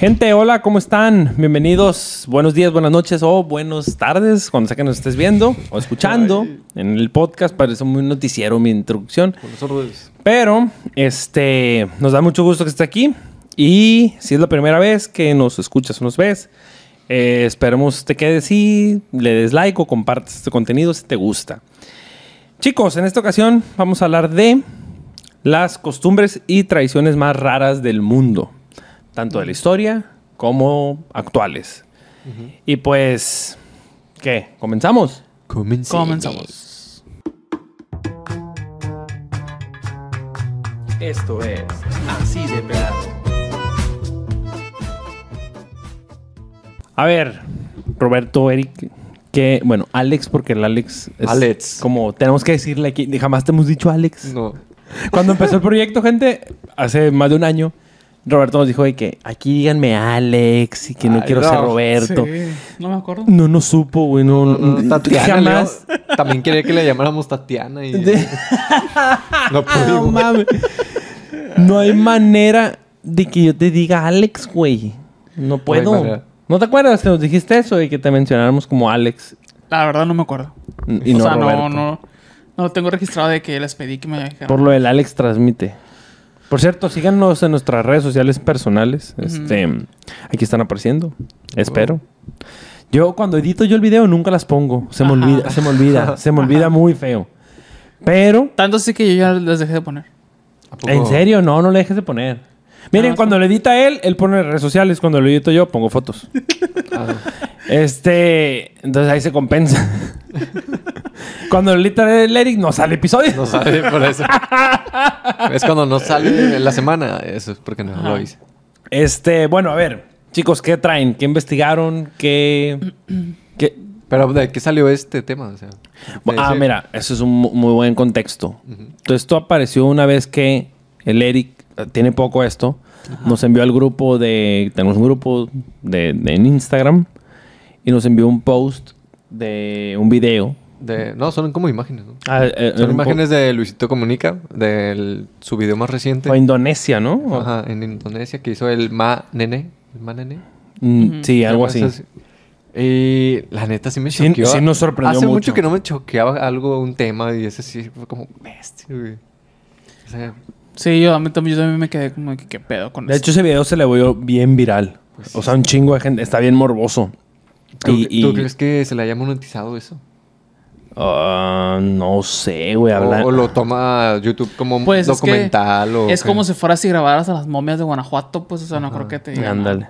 Gente, hola, ¿cómo están? Bienvenidos, buenos días, buenas noches o buenas tardes, cuando sea que nos estés viendo o escuchando en el podcast. Parece muy noticiero mi introducción. Órdenes. Pero, este, nos da mucho gusto que esté aquí. Y si es la primera vez que nos escuchas o nos ves, eh, esperemos te quedes y le des like o compartas este contenido si te gusta. Chicos, en esta ocasión vamos a hablar de las costumbres y tradiciones más raras del mundo, tanto de la historia como actuales. Y pues, ¿qué? ¿Comenzamos? Comenzamos. Esto es Así de Pelado. A ver, Roberto, Eric, que, bueno, Alex, porque el Alex es Alex. como tenemos que decirle aquí, jamás te hemos dicho Alex. No. Cuando empezó el proyecto, gente, hace más de un año, Roberto nos dijo de que aquí díganme Alex y que no Ay, quiero no. ser Roberto. Sí, no me acuerdo. No nos supo, güey, no, no- Tatiana. jamás. Leo, también quería que le llamáramos Tatiana y De- no No pudimos. mames. No hay manera de que yo te diga Alex, güey. No puedo. ¿No te acuerdas que nos dijiste eso y que te mencionáramos como Alex La verdad no me acuerdo. y o no sea, Roberto? no, no, no lo tengo registrado de que les pedí que me dijeran. Por lo del Alex transmite. Por cierto, síganos en nuestras redes sociales personales. Este, aquí están apareciendo. Espero. Yo cuando edito yo el video nunca las pongo. Se me Ajá. olvida, se me olvida, se me olvida muy feo. Pero, Tanto así que yo ya les dejé de poner. ¿A poco? en serio, no, no le dejes de poner. Miren, Ah, cuando lo edita él, él pone redes sociales. Cuando lo edito yo, pongo fotos. Ah, Este, entonces ahí se compensa. cuando lo edita el Eric, no sale episodio. no sale por eso. es cuando no sale en la semana. Eso es porque no lo hice. Este, bueno, a ver, chicos, ¿qué traen? ¿Qué investigaron? ¿Qué, qué- Pero ¿de qué salió este tema? O sea, de Ah, ese- mira, eso es un mu- muy buen contexto. Entonces, esto apareció una vez que el Eric tiene poco esto. Nos envió al grupo de. Tenemos un grupo de, de- en Instagram. Y nos envió un post de un video. de- no, son como imágenes. ¿no? Ah, eh, Son imágenes de Luisito Comunica, de su video más reciente. Fue Indonesia, ¿no? Ajá, en Indonesia, que hizo el Ma Nene. ¿El Ma Nene? Mm, Sí, algo así. Y la neta sí me Sí- choqueó. sí nos sorprendió Hace mucho. mucho. que no me choqueaba algo, un tema, y ese sí fue como bestia, güey. O sea, Sí, yo, a mí también, yo también me quedé como que qué pedo con De esto. hecho, ese video se le volvió bien viral. O sea, un chingo de gente. Está bien morboso. ¿tú, Y- y- tú crees que se le haya monetizado eso? Ah, no sé, güey. O, habla- o lo toma YouTube como Pues es que documental o... Es como si fueras y grabaras a las momias de Guanajuato, pues, o sea, no creo que te digan. Ándale.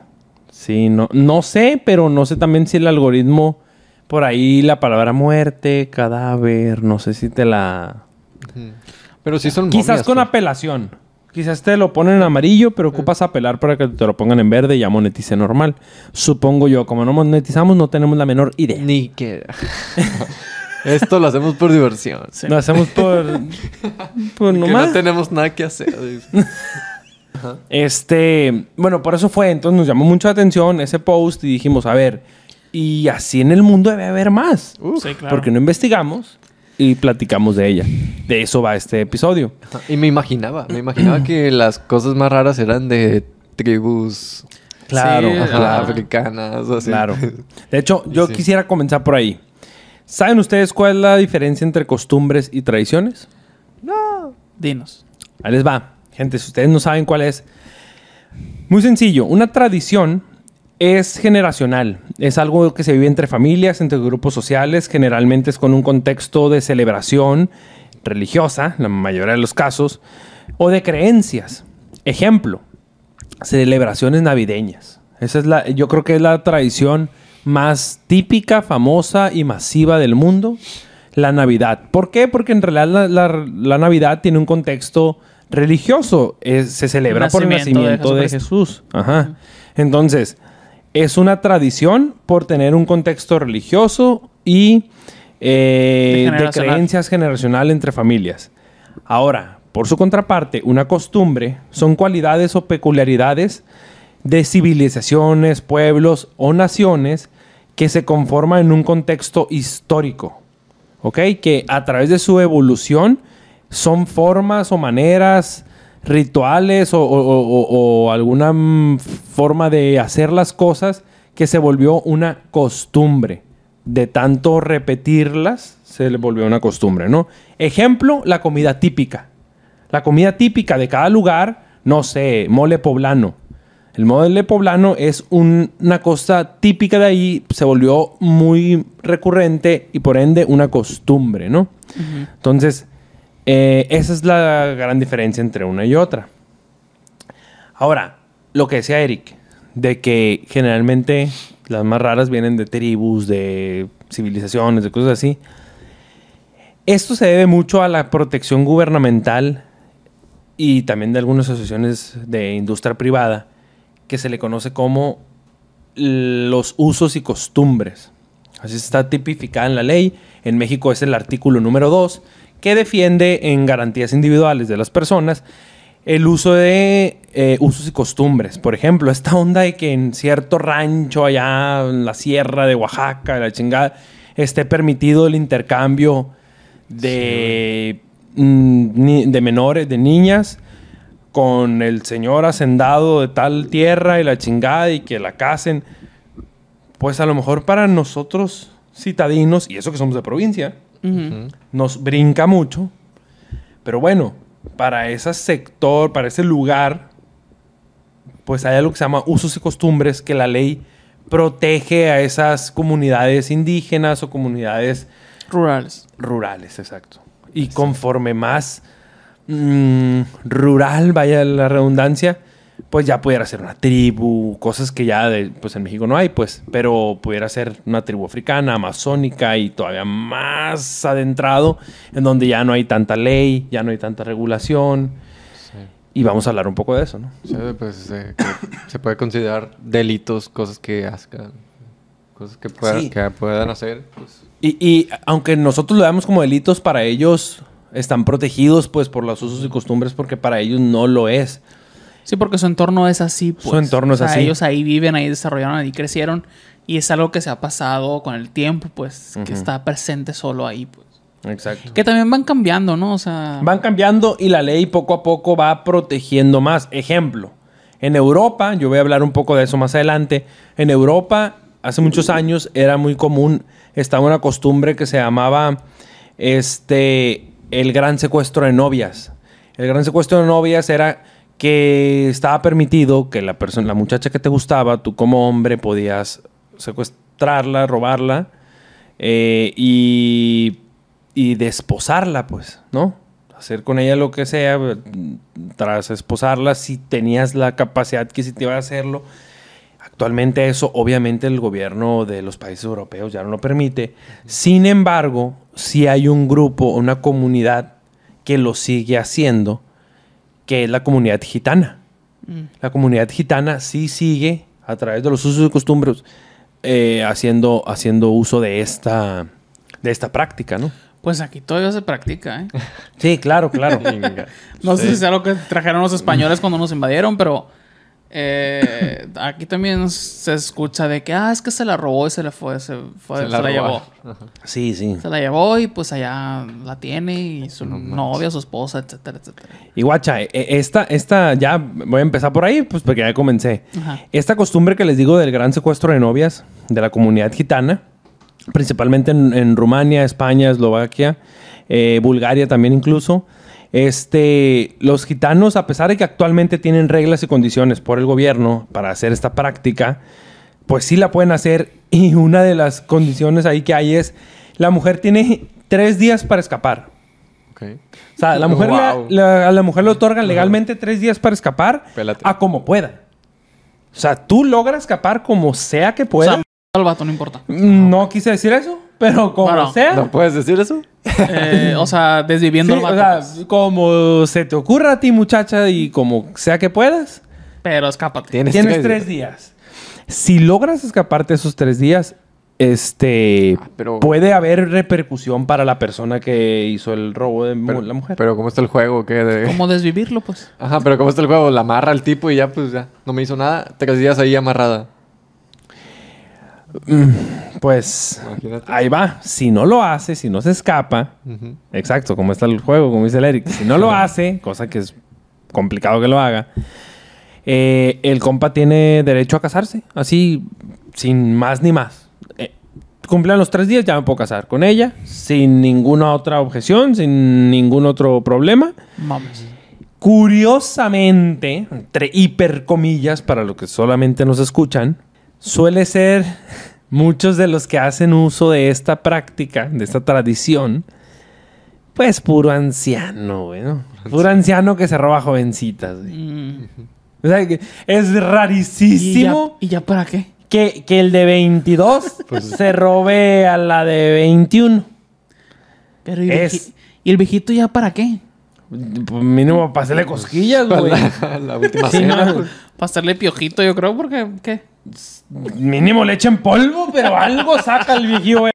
Sí, no, no sé, pero no sé también si el algoritmo, por ahí la palabra muerte, cadáver, no sé si te la... Ujú. Pero sí son Quizás momias, con pues. apelación. Quizás te lo ponen en amarillo, pero ocupas apelar para que te lo pongan en verde y ya monetice normal. Supongo yo, como no monetizamos, no tenemos la menor idea. Ni que... Esto lo hacemos por diversión. Sí. Lo hacemos por... por nomás. no tenemos nada que hacer. Este, bueno, por eso fue. Entonces nos llamó mucha atención ese post y dijimos, a ver, y así en el mundo debe haber más. Sí, claro. Porque no investigamos y platicamos de ella. De eso va este episodio. Y me imaginaba, me imaginaba que las cosas más raras eran de tribus Claro, Sí, ajá, ajá. africanas o así. claro. De hecho, yo Sí. quisiera comenzar por ahí. ¿Saben ustedes cuál es la diferencia entre costumbres y tradiciones? Dinos. Ahí les va. Gente, si ustedes no saben cuál es, muy sencillo. Una tradición es generacional. Es algo que se vive entre familias, entre grupos sociales. Generalmente es con un contexto de celebración religiosa, la mayoría de los casos, o de creencias. Ejemplo, celebraciones navideñas. Esa es la, yo creo que es la tradición más típica, famosa y masiva del mundo, la Navidad. ¿Por qué? Porque en realidad la, la- la Navidad tiene un contexto religioso. Es- se celebra por el Nacimiento de de. Jesús. Ajá. Entonces, es una tradición por tener un contexto religioso y eh, De creencias generacional entre familias. Ahora, por su contraparte, una costumbre son cualidades o peculiaridades de civilizaciones, pueblos o naciones que se conforman en un contexto histórico, ¿ok? Que a través de su evolución son formas o maneras rituales o, o- o- o alguna forma de hacer las cosas que se volvió una costumbre. De tanto repetirlas, se le volvió una costumbre, ¿no? Ejemplo, la comida típica. La comida típica de cada lugar, no sé, mole poblano. El mole poblano es un- una cosa típica de ahí, se volvió muy recurrente y por ende una costumbre, ¿no? Entonces, eh, esa es la gran diferencia entre una y otra. Ahora, lo que decía Eric, de que generalmente las más raras vienen de tribus, de civilizaciones, de cosas así. Esto se debe mucho a la protección gubernamental y también de algunas asociaciones de industria privada que se le conoce como los usos y costumbres. Así está tipificada en la ley. En México es el artículo número 2 que defiende en garantías individuales de las personas el uso de eh, usos y costumbres. Por ejemplo, esta onda de que en cierto rancho allá en la sierra de Oaxaca, la chingada, esté permitido el intercambio de, mm, de menores, de niñas, con el señor hacendado de tal tierra y la chingada y que la casen. Pues a lo mejor para nosotros citadinos, y eso que somos de provincia, Nos brinca mucho. Pero bueno, para ese sector, para ese lugar, pues hay algo que se llama usos y costumbres que la ley protege a esas comunidades indígenas o comunidades Rurales. rurales, exacto. Y conforme más mm, rural vaya la redundancia, pues ya pudiera ser una tribu, cosas que ya de- pues en México no hay, pues, pero pudiera ser una tribu africana, amazónica y todavía más adentrado, en donde ya no hay tanta ley, ya no hay tanta regulación. Y vamos a hablar un poco de eso, ¿no? Sí, pues eh, que se puede considerar delitos, cosas que hagan, cosas que, puedan- Sí. que puedan hacer. Pues, Y, y aunque nosotros lo veamos como delitos, para ellos están protegidos pues por los usos y costumbres porque para ellos no lo es. Sí, porque su entorno es así. Pues. Su entorno es O sea, así. Ellos ahí viven, ahí desarrollaron, ahí crecieron. Y es algo que se ha pasado con el tiempo, pues, que está presente solo ahí, pues. Exacto. Que también van cambiando, ¿no? O sea, Van cambiando y la ley poco a poco va protegiendo más. Ejemplo, en Europa, yo voy a hablar un poco de eso más adelante, en Europa hace muchos años era muy común, estaba una costumbre que se llamaba este, el gran secuestro de novias. El gran secuestro de novias era que estaba permitido que la persona, la muchacha que te gustaba, tú como hombre podías secuestrarla, robarla eh, y, y desposarla, pues, ¿no? Hacer con ella lo que sea, eh, tras esposarla, si tenías la capacidad adquisitiva de hacerlo. Actualmente eso, obviamente, el gobierno de los países europeos ya no lo permite. Sin embargo, si hay un grupo, una comunidad que lo sigue haciendo, que es la comunidad gitana. mm, La comunidad gitana sí sigue, a través de los usos y costumbres, eh, haciendo, haciendo uso de esta, de esta práctica, ¿no? pues aquí todavía se practica, ¿eh? Sí, claro, claro. No sé si es algo que trajeron los españoles cuando nos invadieron, pero eh, aquí también se escucha de que, ah, es que se la robó y se la fue, se, fue- se la, llevó. sí, sí. Se la llevó y pues allá la tiene y su No novia, su esposa, etcétera, etcétera. Y guacha, eh, esta, esta, ya voy a empezar por ahí, pues porque ya comencé. Ajá. Esta costumbre que les digo del gran secuestro de novias de la comunidad gitana, principalmente en, en Rumania, España, Eslovaquia, eh, Bulgaria también incluso. Este, los gitanos, a pesar de que actualmente tienen reglas y condiciones por el gobierno para hacer esta práctica, pues sí la pueden hacer. Y una de las condiciones ahí que hay es, la mujer tiene tres días para escapar. O sea, la mujer le- Wow. la- a la mujer le otorgan legalmente tres días para escapar Pélate. a como pueda. O sea, tú logras escapar como sea que O pueda. sea, al vato, no importa. no quise decir eso, pero como Bueno, sea. ¿No puedes decir eso? Eh, o sea, desviviendo Sí, o vato. sea, pues. como se te ocurra a ti, muchacha, y como sea que puedas, Pero escápate. Tienes, tienes tres días. Si logras escaparte esos tres días, este Ah, pero- puede haber repercusión para la persona que hizo el robo de Pero, la mujer. Pero ¿cómo está el juego? ¿Qué? De... ¿Cómo desvivirlo, pues? Ajá, pero ¿cómo está el juego? La amarra al tipo y ya, pues ya. No me hizo nada. Te quedas ahí amarrada. Pues Imagínate. ahí va. Si no lo hace, si no se escapa, Ujú. exacto, como está el juego, como dice el Eric. Si no lo hace, cosa que es complicado que lo haga, eh, el compa tiene derecho a casarse, así, sin más ni más. Eh, cumplan los tres días, ya me puedo casar con ella, sin ninguna otra objeción, sin ningún otro problema. Mames. Curiosamente, entre hipercomillas, para los que solamente nos escuchan, suele ser muchos de los que hacen uso de esta práctica, de esta tradición, pues puro anciano, güey, ¿no? Puro anciano que se roba jovencitas, güey. Mm. O sea, que es ¿Y, ya, rarísimo ¿Y ya para qué? que, que el de 22 se robe a la de 21. Pero ¿y, Es- vieji- ¿y el viejito ya para qué? Pues mínimo para hacerle cosquillas, güey. la, la última Sí, cena. no. pues. Para hacerle piojito, yo creo, porque ¿qué? Mínimo le echen polvo, pero algo saca el viejillo, güey.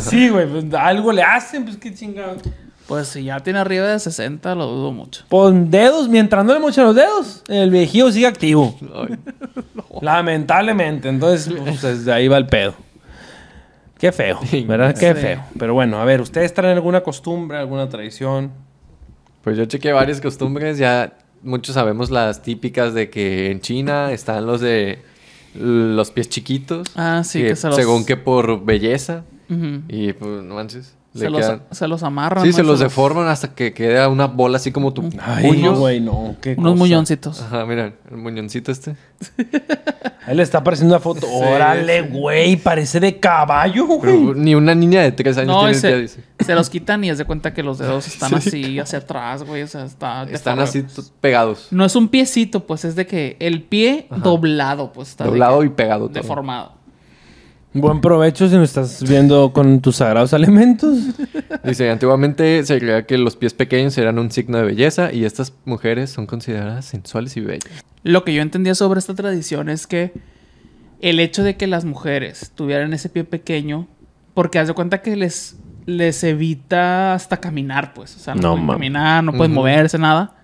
sí, güey, pues algo le hacen, pues qué chingado. Pues si ya tiene arriba de 60, lo dudo mucho. Con dedos, mientras no le mochen los dedos, el viejillo sigue activo. Lamentablemente, entonces, pues desde ahí va el pedo. Qué feo, ¿verdad? Qué Sí. feo. Pero bueno, a ver, ¿ustedes traen alguna costumbre, alguna tradición? Pues yo chequeé varias costumbres, ya muchos sabemos las típicas de que en China están los de los pies chiquitos. Ah, sí, que se los- Según que por belleza. Y pues no manches. Se los, quedan- se los amarran. Sí, ¿no? se los deforman hasta que queda una bola así como tu puño. güey, no. Qué Unos cosa. muñoncitos. Ajá, mira, el muñoncito este. Ahí le está apareciendo una foto. Órale, güey, parece de caballo, Pero güey. ni una niña de tres años No, tiene y el pie, se, dice. se los quitan y haz de cuenta que los dedos están así hacia atrás, güey. O sea, está Están así pegados. No es un piecito, pues es de que el pie doblado, pues está de Doblado que- y pegado todo. Buen provecho si nos estás viendo con tus sagrados alimentos. Dice, antiguamente se creía que los pies pequeños eran un signo de belleza y estas mujeres son consideradas sensuales y bellas. Lo que yo entendía sobre esta tradición es que el hecho de que las mujeres tuvieran ese pie pequeño, porque haz de cuenta que les, les evita hasta caminar, pues. O sea, no, No pueden caminar, no pueden moverse, nada.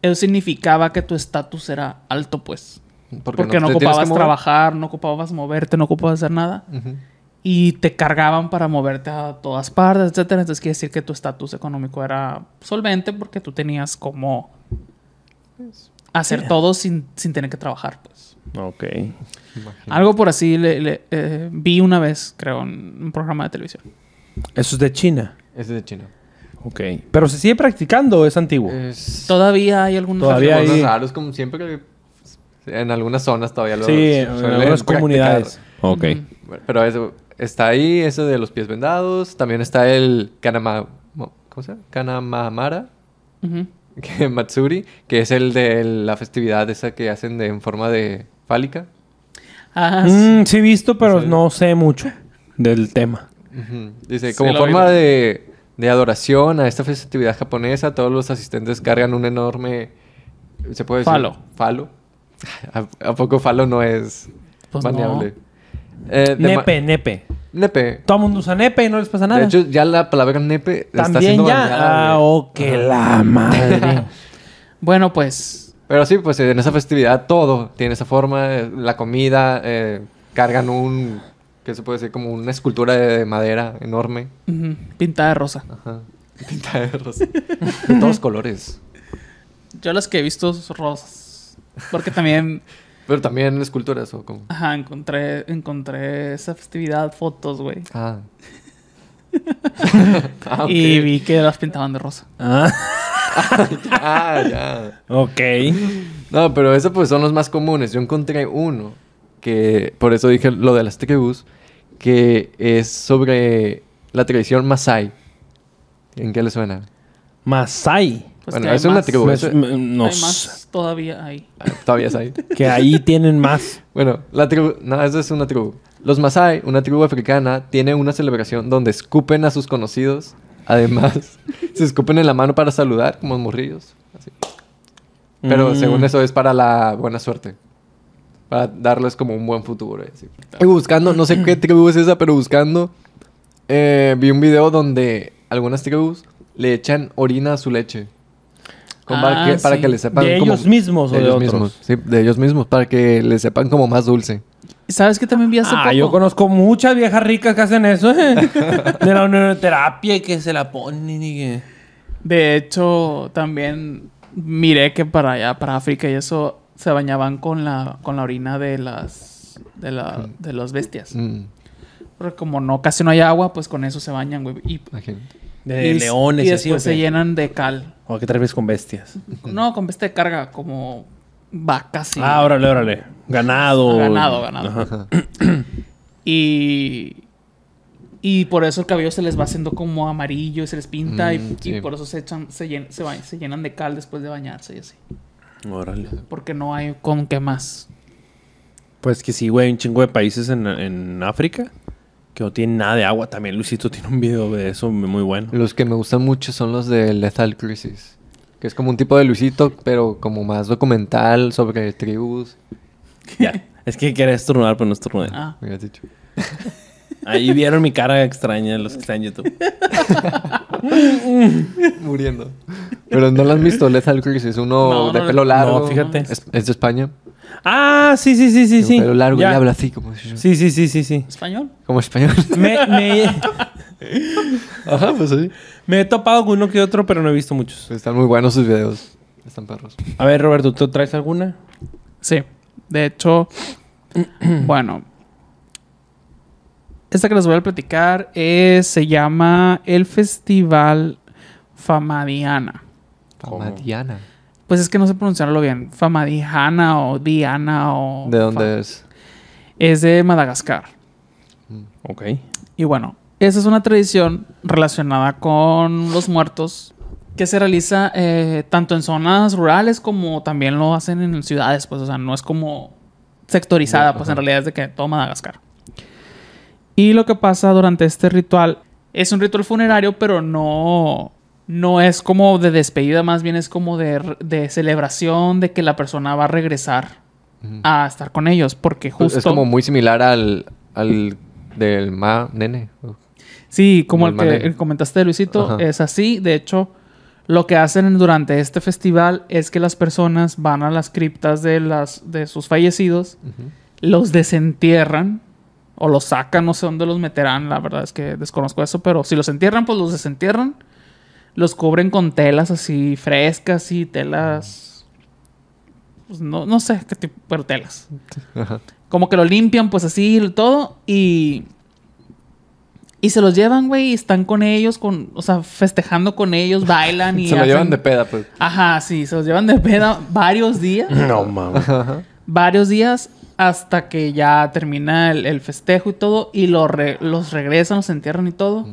Eso significaba que tu estatus era alto, pues. Porque, no, te tienes que ocupabas mover. trabajar, no ocupabas moverte, no ocupabas hacer nada. Ujú. Y te cargaban para moverte a todas partes, etcétera. Entonces quiere decir que tu estatus económico era solvente porque tú tenías como hacer todo sin, sin tener que trabajar, pues. Ok. Algo por así le, le- eh, vi una vez, creo, en un programa de televisión. Eso es de China. Es de China. Ok. Pero se sigue practicando o es antiguo. Es... Todavía hay algunos... Todavía hay- raros, como siempre que en algunas zonas todavía lo sí, en algunas practicar. comunidades. Ok. Pero eso, está ahí, ese de los pies vendados. También está el Kanama... ¿Cómo se llama? Kanamamara. Ujú. que- Matsuri, que es el de la festividad esa que hacen de, en forma de fálica. Ah, sí. Mm, sí he visto, pero Sí. no sé mucho del tema. Dice, Sí, como forma de, de adoración a esta festividad japonesa, todos los asistentes cargan un enorme... ¿Se puede decir? Falo. Falo. ¿A, a poco falo no es Pues baneable? Eh, de ma- Nepe, nepe. Nepe. Todo el mundo usa nepe y no les pasa nada. De hecho, ya la palabra nepe está También siendo ya. ah, oh, que la madre. Bueno, pues... Pero sí, pues en esa festividad todo tiene esa forma. eh, La comida, eh, cargan un... ¿Qué se puede decir? Como una escultura de madera enorme. pintada de rosa. Ajá. Pintada de rosa. De todos colores. Yo las que he visto son rosas. Porque también... Pero también esculturas o como... Ajá, encontré, encontré esa festividad, fotos, güey. Ah. ah. Y vi que las pintaban de rosa. ah, Ah, ya. ok. No, pero esos pues son los más comunes. Yo encontré uno que, por eso dije lo de las tribus, que es sobre la tradición Masai. ¿En qué le suena? Masai. Pues bueno, que hay es una más- tribu. Eso- me- no hay más todavía ahí. Ah, Todavía es ahí. Que ahí tienen más. Bueno, la tribu... No, esa es una tribu. Los Masai, una tribu africana, tiene una celebración donde escupen a sus conocidos. Además, se escupen en la mano para saludar, como morrillos. Así. Pero Mm. según eso es para la buena suerte. Para darles como un buen futuro. y así. Y buscando, no sé qué tribu es esa, pero buscando, eh, vi un video donde algunas tribus le echan orina a su leche. Ah, que, para sí. que le sepan ¿De como- ellos mismos o de ellos otros? mismos. Sí, de ellos mismos, para que le sepan como más dulce. ¿Sabes qué también vi hace Ah, poco? yo conozco muchas viejas ricas que hacen eso. ¿eh? De la neuroterapia y que se la ponen y que... De hecho, también miré que para allá, para África y eso, se bañaban con la, con la orina de las, de la, de las bestias. Mm, Porque como no, casi no hay agua, pues con eso se bañan, güey. Y, imagínate. De y- leones y y así. ¿o después se llenan de cal. ¿O qué tal vez con bestias? No, con bestia de carga, como vacas y... Ah, órale, órale. Ganado. Ganado, ganado. Ajá. Y... Y por eso el cabello se les va haciendo como amarillo y se les pinta y, Mm, y sí. por eso se echan, se, llen- se llenan de cal después de bañarse y así. Órale. Porque no hay con qué más. Pues que sí, güey, un chingo de países en, en África que no tienen nada de agua. También Luisito tiene un video de eso muy bueno. Los que me gustan mucho son los de Lethal Crisis. Que es como un tipo de Luisito, pero como más documental sobre tribus. Ya. Es que quería estornudar, pero no estornudé. Ah, Me habías dicho. Ahí vieron mi cara extraña los que están en YouTube. Muriendo. Pero no lo han visto, Lethal Crisis. Uno No, de no, pelo no, largo. fíjate. Es, es de España. Ah, sí, sí, sí, sí, sí. Pelo largo Ya. y habla así como, si- Sí, sí, sí, sí, sí. español. como español. Me, me, Ajá, pues sí. me he topado con uno que otro, pero no he visto muchos. Están muy buenos sus videos. Están perros. A ver, Roberto, ¿tú traes alguna? Sí. De hecho, bueno. Esta que les voy a platicar es, se llama el Festival Famadiana. ¿Cómo? Famadiana. Pues es que no sé pronunciarlo bien. Famadiana o Diana o... ¿De Fa- dónde es? Es de Madagascar. Ok. Y bueno, esa es una tradición relacionada con los muertos que se realiza eh, tanto en zonas rurales como también lo hacen en ciudades, pues, o sea, no es como sectorizada, pues en realidad es de que todo Madagascar. Y lo que pasa durante este ritual es un ritual funerario, pero no, no es como de despedida, más bien es como de, de celebración de que la persona va a regresar a estar con ellos, porque Pues justo... Es como muy similar al, al del Ma Nene. Sí, como el que el el comentaste de Luisito, Ajá. es así. De hecho, lo que hacen durante este festival es que las personas van a las criptas de, las, de sus fallecidos, los desentierran o los sacan, no sé dónde los meterán, la verdad es que desconozco eso, pero si los entierran, pues los desentierran, los cubren con telas así frescas y telas... Pues no, no sé qué tipo, pero telas Ajá. como que lo limpian, pues así y todo, y. Y se los llevan, güey, y están con ellos, con, o sea, festejando con ellos, bailan y. Se lo hacen- llevan de peda, pues. Ajá, sí, se los llevan de peda varios días. No, mames. Ajá. varios días hasta que ya termina el, el festejo y todo, y lo re- los regresan, los entierran y todo.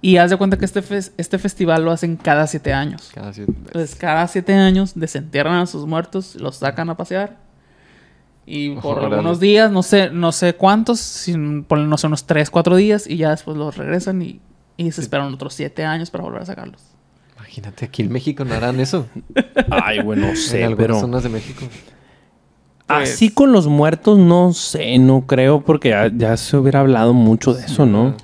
Y haz de cuenta que este, este festival lo hacen cada siete años. Cada siete veces. Entonces, cada siete años desentierran a sus muertos, los sacan a pasear. Y por algunos días, no sé, no sé cuántos, sin, ponle, no sé, unos tres, cuatro días, y ya después los regresan y, y se esperan otros siete años para volver a sacarlos. Imagínate, aquí en México no harán eso. Ay, güey, no en sé, algunas pero... zonas de México. Pues- Así con los muertos, no sé, no creo, porque ya, ya se hubiera hablado mucho de eso, ¿no?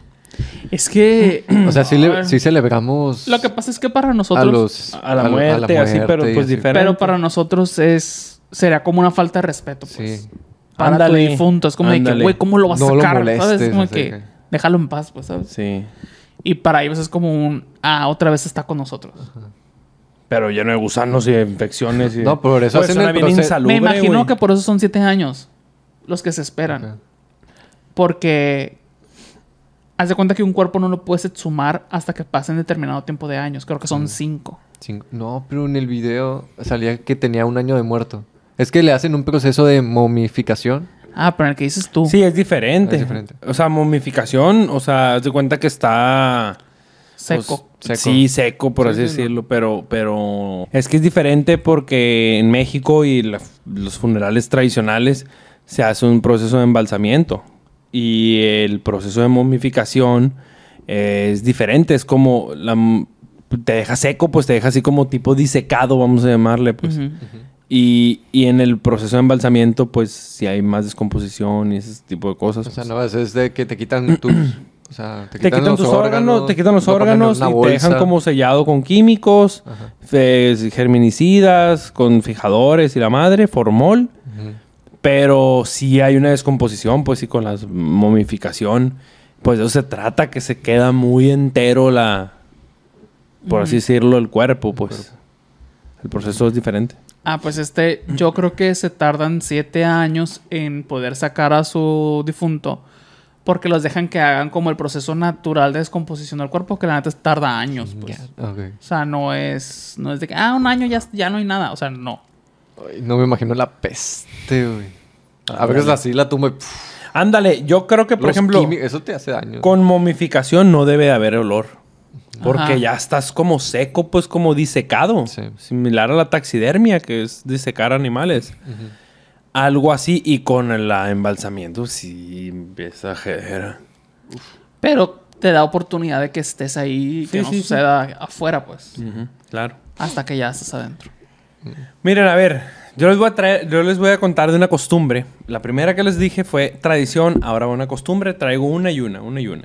Es que. O sea, sí, le- sí celebramos Lo que pasa es que para a nosotros. los... A la muerte, así, pero pues así. diferente. pero para nosotros es. Sería como una falta de respeto, pues. Sí. Para Ándale, tu difunto. Es como de que, güey, ¿cómo lo vas a No sacar? molestes, ¿Sabes? Es como que. que- Déjalo en paz, pues, ¿sabes? Sí. Y para ellos es como un. Ah, otra vez está con nosotros. Pero lleno de gusanos y de infecciones. Y... No, por eso Pues hacen el bien insalubre, Me imagino que por eso son siete años los que se esperan. Porque. Haz de cuenta que un cuerpo no lo puedes exhumar hasta que pasen determinado tiempo de años. Creo que son cinco. Cinco- No, pero en el video salía que tenía un año de muerto. Es que le hacen un proceso de momificación. Ah, pero en el que dices tú. Sí, es diferente. Es diferente. O sea, momificación, o sea, haz de cuenta que está... pues, Seco. Seco. Sí, seco, por Sí, así sí, no. decirlo, pero, pero es que es diferente porque en México y la- los funerales tradicionales se hace un proceso de embalsamiento y el proceso de momificación eh, es diferente, es como la te deja seco, pues te deja así como tipo disecado, vamos a llamarle, pues. Y, y en el proceso de embalsamiento, pues si hay más descomposición y ese tipo de cosas. O sea, pues, no, es, es de que te quitan tus... O sea, te te quitan, los tus órganos, te quitan los órganos y te dejan como sellado con químicos, fe- germinicidas, con fijadores y la madre, formol. Pero sí hay una descomposición, pues sí, con la momificación. Pues de eso se trata, que se queda muy entero la, por así decirlo, el cuerpo, pues. El proceso es diferente. Ah, pues este, yo creo que se tardan siete años en poder sacar a su difunto. Porque los dejan que hagan como el proceso natural de descomposición del cuerpo, que la neta tarda años, pues. O sea, no es, no es de que, ah, un año ya, ya no hay nada. O sea, no. Ay, no me imagino la peste, güey. A veces así la tumba y... pff, Ándale, yo creo que, por los ejemplo, quimi- Eso te hace daño. con momificación no debe de haber olor. Porque Ajá. ya estás como seco, pues como disecado. Sí. Similar a la taxidermia, que es disecar animales. Algo así. Y con el ah, embalsamiento, sí empieza a. Pero te da oportunidad de que estés ahí y que Sí, no sí, sí. suceda afuera, pues. Ujú, claro. Hasta que ya estás adentro. Miren, a ver, yo les voy a traer, yo les voy a contar de una costumbre. La primera que les dije fue tradición, ahora una costumbre, traigo una y una, una y una.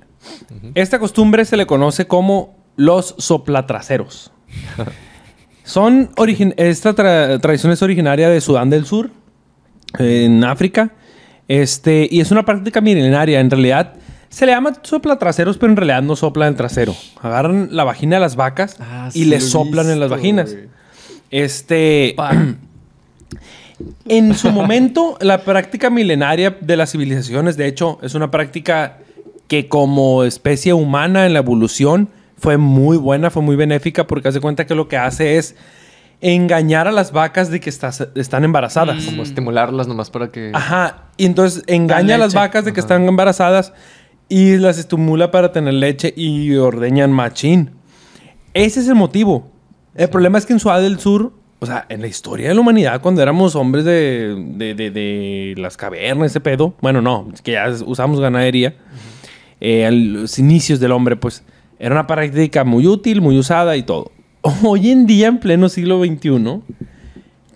Esta costumbre se le conoce como los soplatraseros. Son origin- esta tra- tradición es originaria de Sudán del Sur, en África, este, y es una práctica milenaria. En realidad se le llama soplatraseros, pero en realidad no soplan el trasero. Agarran la vagina de las vacas Ah, y sí le soplan en las vaginas. Este, en su momento, la práctica milenaria de las civilizaciones, de hecho, es una práctica que como especie humana en la evolución fue muy buena, fue muy benéfica porque hace cuenta que lo que hace es engañar a las vacas de que estás- están embarazadas. Como estimularlas nomás para que... Ajá. Y entonces engaña a las vacas de que están embarazadas y las estimula para tener leche y ordeñan machín. Ese es el motivo. El problema es que en Ciudad del Sur, o sea, en la historia de la humanidad, cuando éramos hombres de, de, de- de las cavernas, ese pedo, bueno, no, es que ya usamos ganadería, eh, a los inicios del hombre, pues era una práctica muy útil, muy usada y todo. Hoy en día, en pleno siglo XXI,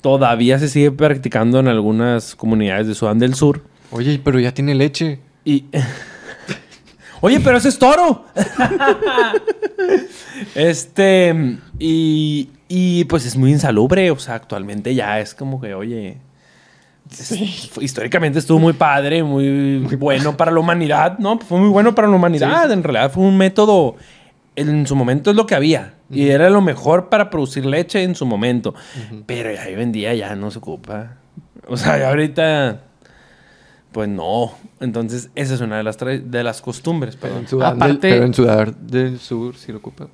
todavía se sigue practicando en algunas comunidades de Sudán del Sur. Oye, pero ya tiene leche. Y. Oye, pero ese es toro. este. Y. Y pues es muy insalubre. O sea, actualmente ya es como que, oye. es- históricamente estuvo muy padre, muy bueno para la humanidad, ¿no? Fue muy bueno para la humanidad. En realidad fue un método. En su momento es lo que había. Y era lo mejor para producir leche en su momento. Pero ya hoy en día ya no se ocupa. O sea, ya ahorita. Pues no. Entonces, esa es una de las, tra- de las costumbres, Pero perdón. en, Sudán del, pero en Sudán del Sur sí lo ocupa.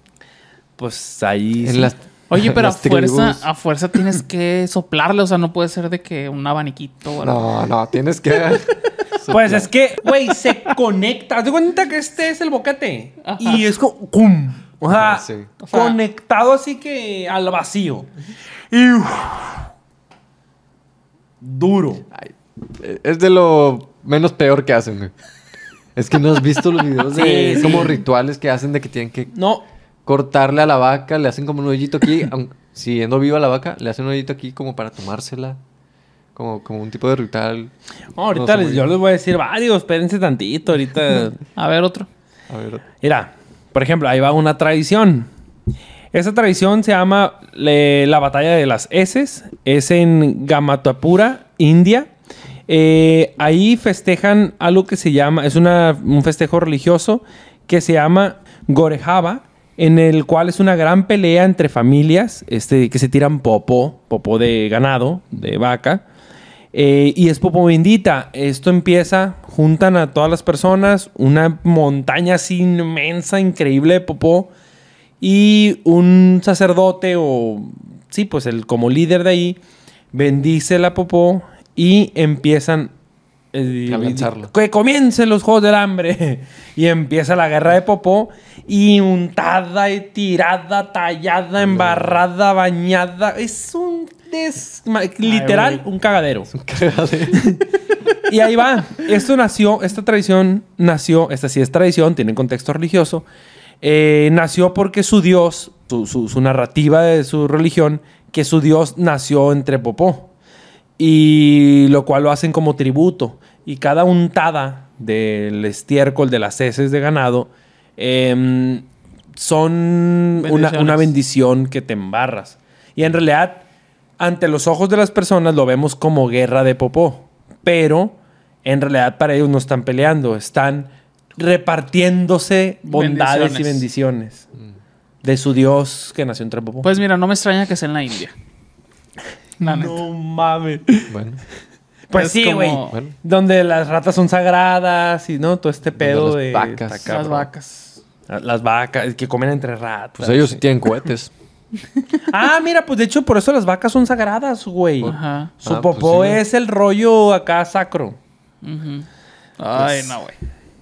Pues ahí. En sí. las, Oye, pero a fuerza, a fuerza tienes que soplarle. O sea, no puede ser de que un abaniquito o algo. No, no, tienes que... Pues es que, güey, se conecta. Haz de cuenta que este es el boquete. Ajá. Y es como. ¡cum! O sea, Sí. O sea- conectado así que al vacío. Y. duro. Ay, es de lo menos peor que hacen, güey. Es que no has visto los videos de Sí, como sí. rituales que hacen de que tienen que No. cortarle a la vaca, le hacen como un hoyito aquí, siguiendo viva la vaca, le hacen un hoyito aquí como para tomársela. Como, como un tipo de ritual. no, ahorita No les- yo les voy a decir varios. Espérense tantito. Ahorita. A ver, otro. A ver, Mira, por ejemplo, ahí va una tradición. Esa tradición se llama le- la batalla de las heces. Es en Gamatapura, India. Eh, ahí festejan algo que se llama, es una- un festejo religioso que se llama Gorejaba, en el cual es una gran pelea entre familias este, que se tiran popó, popó de ganado, de vaca. Eh, y es popo bendita. Esto empieza, juntan a todas las personas, una montaña así inmensa, increíble de popó. Y un sacerdote o, sí, pues el como líder de ahí, bendice la popó y empiezan... eh, A que comiencen los Juegos del Hambre. y empieza la guerra de popó. Y untada, y tirada, tallada, embarrada, bañada. Es un des... Literal, un cagadero. un cagadero. Y ahí va. Esto nació, esta tradición nació, esta sí es tradición, tiene contexto religioso. eh, nació porque su dios, su, su- su narrativa de su religión, que su dios nació entre popó. Y lo cual lo hacen como tributo. Y cada untada del estiércol de las heces de ganado em, son una, bendición que te embarras. Y en realidad, ante los ojos de las personas lo vemos como guerra de popó. Pero en realidad para ellos no están peleando, están repartiéndose bondades y Bendiciones. de su dios que nació en Trepopó. Pues mira, no me extraña que sea en la India. La neta. no mames. Bueno, Pues Es sí, como- güey. bueno. Donde las ratas son sagradas y no todo este pedo las de vacas. está Las cabrón. vacas. Las vacas que comen entre ratas. pues ellos sí tienen cohetes. Ah, mira, pues de hecho por eso las vacas son sagradas, güey. Ajá. Su Ah, pues popó es el rollo acá sacro. Ujú. Ay, Pues- no, güey.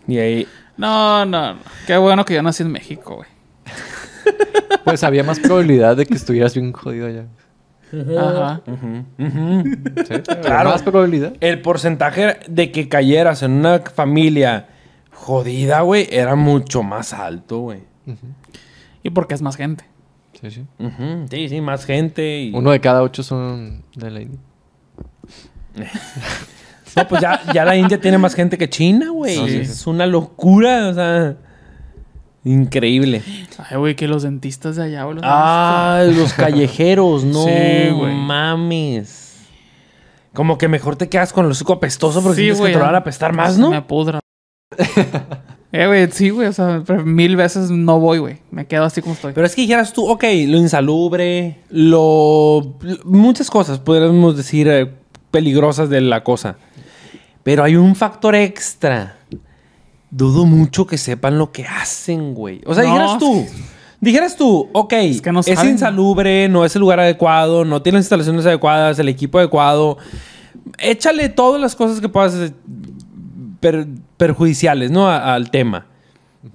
Y ahí No, no, no. Qué bueno que yo nací en México, güey. Pues había más probabilidad de que estuvieras bien jodido allá. Ajá. ¿Sí? Había Claro. Más probabilidad. el porcentaje de que cayeras en una familia jodida, güey, era mucho más alto, güey. Y porque es más gente. Sí, sí. Sí, sí, más gente. Y... Uno de cada ocho son de la India. No, pues ya, ya la India tiene más gente que China, güey. Sí, sí, es sí. una locura, o sea. Increíble. Ay, güey, que los dentistas de allá, los Ah, los callejeros, no Sí, güey. mames. Como que mejor te quedas con el hocico apestoso porque Sí, tienes que güey, controlar ya. a apestar más, ¿no? Me pudra. eh, güey, sí, güey. O sea, mil veces no voy, güey. Me quedo así como estoy. Pero es que dijeras tú, ok, lo insalubre, lo... Muchas cosas, podríamos decir, eh, peligrosas de la cosa. Pero hay un factor extra. Dudo mucho que sepan lo que hacen, güey. O sea, No, dijeras tú, dijeras tú, ok, es, que no insalubre, no es el lugar adecuado, no tiene las instalaciones adecuadas, el equipo adecuado. Échale todas las cosas que puedas eh, per- perjudiciales, ¿no? A- al tema.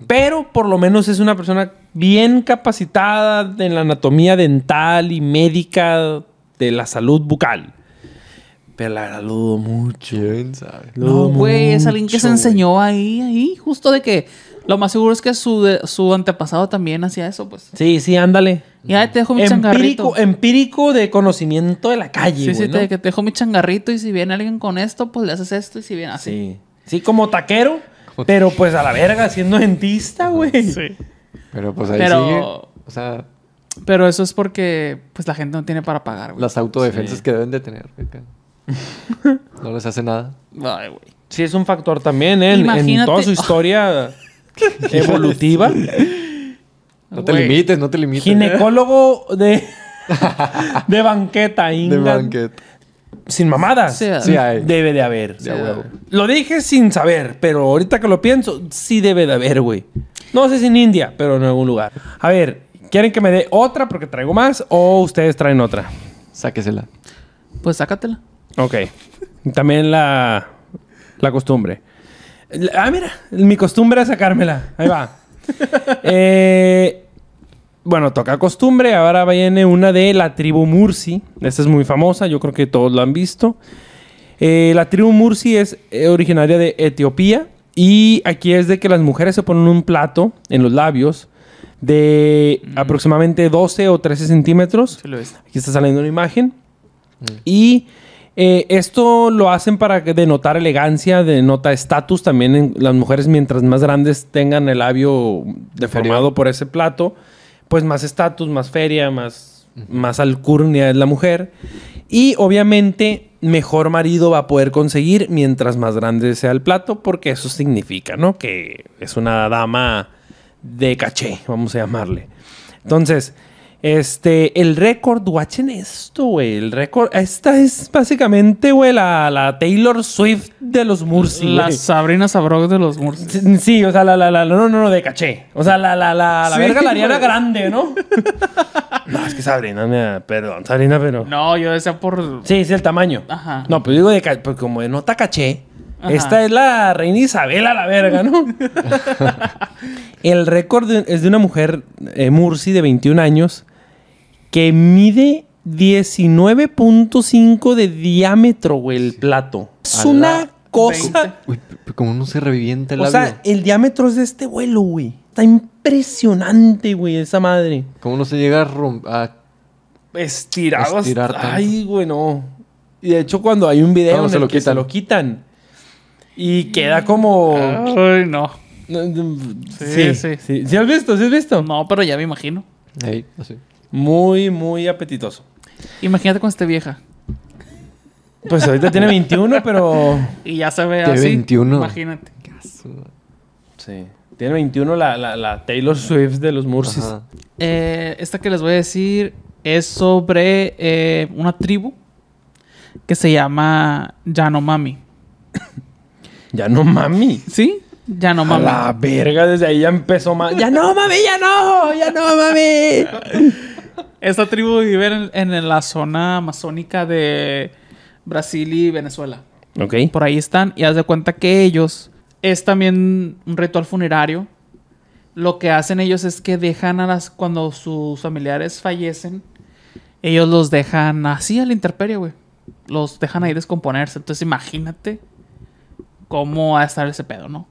Pero por lo menos es una persona bien capacitada en la anatomía dental y médica de la salud bucal. Pero la verdad lo dudo mucho. ¿Quién sabe? Lo No, güey, es alguien que se enseñó ahí, ahí, justo de que lo más seguro es que su, de- su antepasado también hacía eso, pues. Sí, sí, ándale. Ya te dejo mi changarrito. Empírico, empírico de conocimiento de la calle, Sí, güey, sí, ¿no? te, que te dejo mi changarrito y si viene alguien con esto, pues le haces esto y si viene así. Sí. Sí, como taquero, pero pues a la verga siendo dentista, güey. Pero pues ahí Pero- sigue. O sea, Pero eso es porque pues la gente no tiene para pagar, güey. las autodefensas Sí. que deben de tener. acá. No les hace nada. Ay, güey. Sí, es un factor también, ¿eh? En, toda su historia evolutiva. No te limites, no te limites. Ginecólogo de, de banqueta, De Inga. banquet. Sin mamadas. Sí, Sí hay. Debe de haber. Sí. Lo dije sin saber, pero ahorita que lo pienso, sí debe de haber, güey. No sé si en India, pero en algún lugar. A ver, ¿quieren que me dé otra porque traigo más o ustedes traen otra? Sáquesela. Pues sácatela. Ok. También la, la costumbre. Ah, mira, mi costumbre es sacármela. Ahí va. Eh, bueno, toca costumbre. Ahora viene una de la tribu Mursi. Esta es muy famosa, yo creo que todos la han visto. Eh, la tribu Mursi es eh, originaria de Etiopía. Y aquí es de que las mujeres se ponen un plato en los labios de aproximadamente 12 o 13 centímetros. Sí lo viste. Aquí está saliendo una imagen. Y eh, esto lo hacen para denotar elegancia, denota estatus también en las mujeres mientras más grandes tengan el labio deformado por ese plato, pues más estatus, más feria, más, más alcurnia es la mujer. Y obviamente mejor marido va a poder conseguir mientras más grande sea el plato, porque eso significa, ¿no? Que es una dama de caché, vamos a llamarle. Entonces, este, el récord, watchen esto, güey. El récord, esta es básicamente, güey, la, la Taylor Swift de los Mursi, La güey. Sabrina Sabrok de los Murs. Sí, Sí, o sea, la, la, la, no, no, no, de caché. O sea, la, la, la, la Sí, verga la Ariana. Grande, ¿no? no, es que Sabrina, mira, perdón, Sabrina, pero... No, yo decía por. Sí, sí, el tamaño. Ajá. No, pero digo de pues como de nota caché. Ajá. Esta es la reina Isabel a la verga, ¿no? el récord es de una mujer eh, Mursi de 21 años que mide 19.5 de diámetro, güey, el plato. Es A una cosa... Uy, como no se revienta el O labio. sea, el diámetro es de este vuelo, güey. Está impresionante, güey, esa madre. como no se llega a romper. Estirado. Estirar hasta- tanto. Ay, güey, no. Y de hecho, cuando hay un video en se el lo que se quitan. lo quitan y queda como. Ay, no. Sí. sí. ¿Sí has visto? ¿Sí has visto? No, pero ya me imagino. Ahí, así. Muy, muy apetitoso. Imagínate con esta vieja. Pues ahorita tiene 21, pero. Y ya se ve así. 21. Imagínate. Sí. Tiene 21 la, la, la Taylor Swift de los Mursis. Eh, esta que les voy a decir es sobre eh, una tribu que se llama Yanomami. Ya no mami. ¿Sí? A Yanomami. la verga, desde ahí ya empezó más. Ya no mami, ya no, ya no mami. Esta tribu vive en, en la zona amazónica de Brasil y Venezuela. Ok. Por ahí están. Y haz de cuenta que ellos es también un ritual funerario. Lo que hacen ellos es que dejan a las. Cuando sus familiares fallecen, ellos los dejan así a la intemperie, güey. Los dejan ahí descomponerse. Entonces imagínate cómo va a estar ese pedo, ¿no?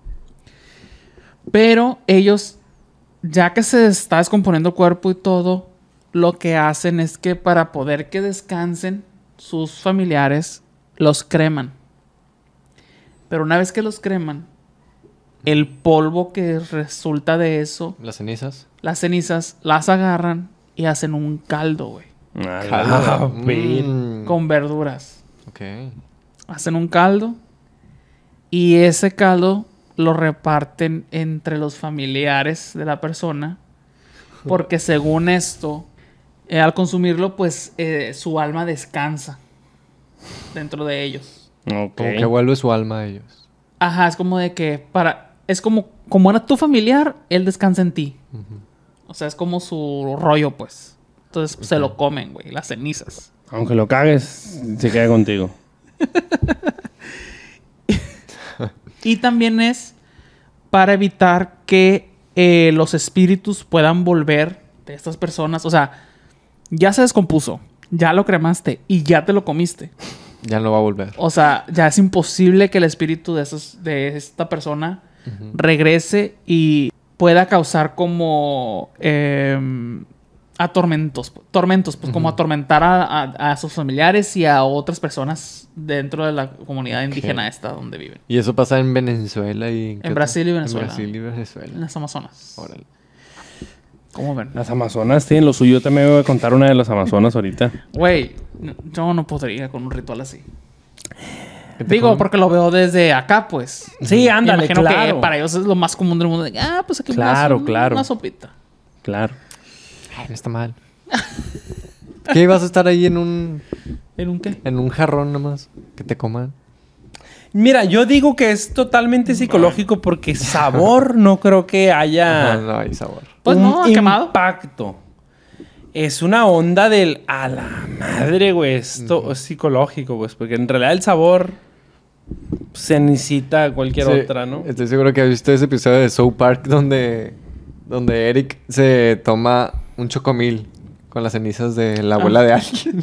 Pero ellos, ya que se está descomponiendo el cuerpo y todo, lo que hacen es que para poder que descansen sus familiares, los creman. Pero una vez que los creman, el polvo que resulta de eso, Las cenizas. las cenizas, las agarran y hacen un caldo, güey. A la ver- Mm, Con verduras. Ok. Hacen un caldo y ese caldo lo reparten entre los familiares de la persona. Porque según esto, eh, al consumirlo, pues eh, su alma descansa dentro de ellos. Ok. Como que vuelve su alma a ellos. Ajá, es como de que para. Es como, como era tu familiar, él descansa en ti. O sea, es como su rollo, pues. Entonces se lo comen, güey, las cenizas. Aunque lo cagues, se queda contigo. Y también es para evitar que eh, los espíritus puedan volver de estas personas. O sea, ya se descompuso, ya lo cremaste y ya te lo comiste. Ya no va a volver. O sea, ya es imposible que el espíritu de, esos, de esta persona regrese y pueda causar como em, atormentos, tormentos, pues como atormentar a, a- a sus familiares y a otras personas dentro de la comunidad indígena esta donde viven, Y eso pasa en Venezuela y... ¿qué otro? Brasil y Venezuela. En Brasil y en Venezuela. las Amazonas. Órale. ¿Cómo ven? Las Amazonas tienen lo suyo. Yo también voy a contar una de las Amazonas ahorita. Güey, yo no podría con un ritual así. ¿Qué te Digo, comen? porque lo veo desde acá, pues. Sí, ándale, Imagino claro. que para ellos es lo más común del mundo. ah, pues aquí Claro, una, claro. una sopita. Claro. Ay, no está mal. ¿Qué vas a estar ahí en un... ¿En un qué? En un jarrón nomás? Que te coman. Mira, yo digo que es totalmente psicológico porque sabor no creo que haya No, no hay sabor. Pues un no, quemado. impacto. Es una onda del a la madre, güey. Esto es psicológico, pues, porque en realidad el sabor se necesita cualquier Sí, otra, ¿no? Estoy seguro que has visto ese episodio de South Park donde, donde Eric se toma un chocomil con las cenizas de la abuela de alguien.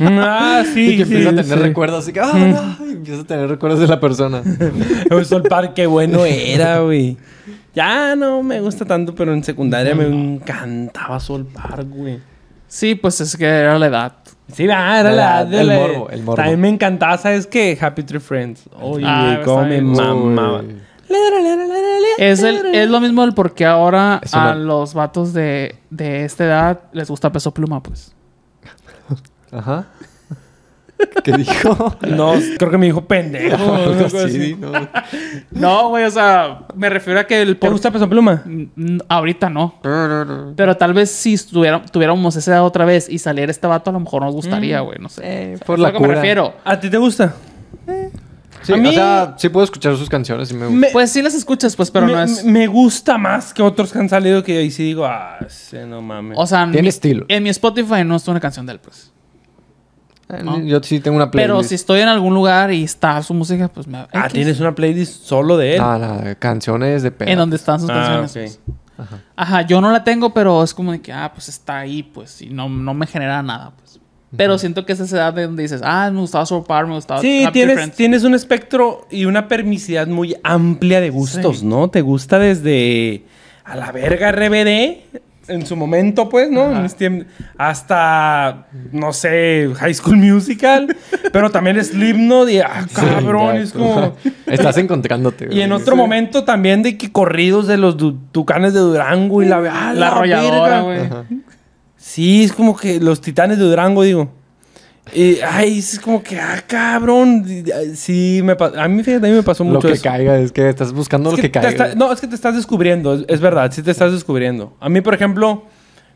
ah, sí, y que sí, empieza a tener sí. recuerdos así que ¡ah! y empieza a tener recuerdos de la persona. Eso el parque bueno era, güey. Ya no me gusta tanto, pero en secundaria me encantaba Soul Park, güey. Sí, pues es que era la edad. Sí, era La- la, de el la- morbo, el morbo. También me encantaba, ¿sabes qué? Happy Tree Friends. Oye, Ah, cómo me mamaba. Uy. Es, el, es lo mismo del por qué ahora Eso a no- los vatos de, de esta edad les gusta peso pluma, pues. Ajá. ¿Qué dijo? No, creo que me dijo pendejo. Algo algo así, así. ¿no? No, güey, o sea, me refiero a que el ¿Te por... gusta Peso Pluma? Mm, Ahorita no. Pero tal vez si estuviera- tuviéramos esa edad otra vez y saliera este vato, a lo mejor nos gustaría, güey. No sé. Eh, O sea, por es la lo que me cura. refiero. ¿A ti te gusta? Sí, A mí- o sea, sí puedo escuchar sus canciones y me gusta. Me, Pues sí las escuchas, pues, pero me, no es... me gusta más que otros que han salido que ahí sí digo, ah, sí, no mames. O sea, en Tiene mi- estilo. En mi Spotify no está una canción de él, pues. Eh, ¿no? Yo sí tengo una playlist. Pero si estoy en algún lugar y está su música, pues me... ah, tienes una playlist solo de él. No, no, de canciones de pedo. En donde están sus Ah, canciones. ok. pues. Ajá, yo no la tengo, pero es como de que, ah, pues está ahí, pues, y no, no me genera nada, pues. Pero siento que es esa edad de donde dices, ah, me gustaba Soul me gustaba Sí, tienes, tienes un espectro y una permisidad muy amplia de gustos, Sí. ¿no? Te gusta desde a la verga RBD en su momento, pues, ¿no? En hasta, no sé, High School Musical, pero también Slipknot y, ah, cabrón, es como... Estás encontrándote. Y en güey. otro momento también de que corridos de los du- tucanes de Durango y la... ah, La arrolladora, verga. güey. Sí, es como que los titanes de Durango, digo. Y, ay, es como que, ah, cabrón. Sí, me a mí fíjate, a mí me pasó Lo mucho que eso. caiga, es que estás buscando Es lo que, caiga. está- no, es que te estás descubriendo, es, es verdad, sí te estás descubriendo. A mí, por ejemplo,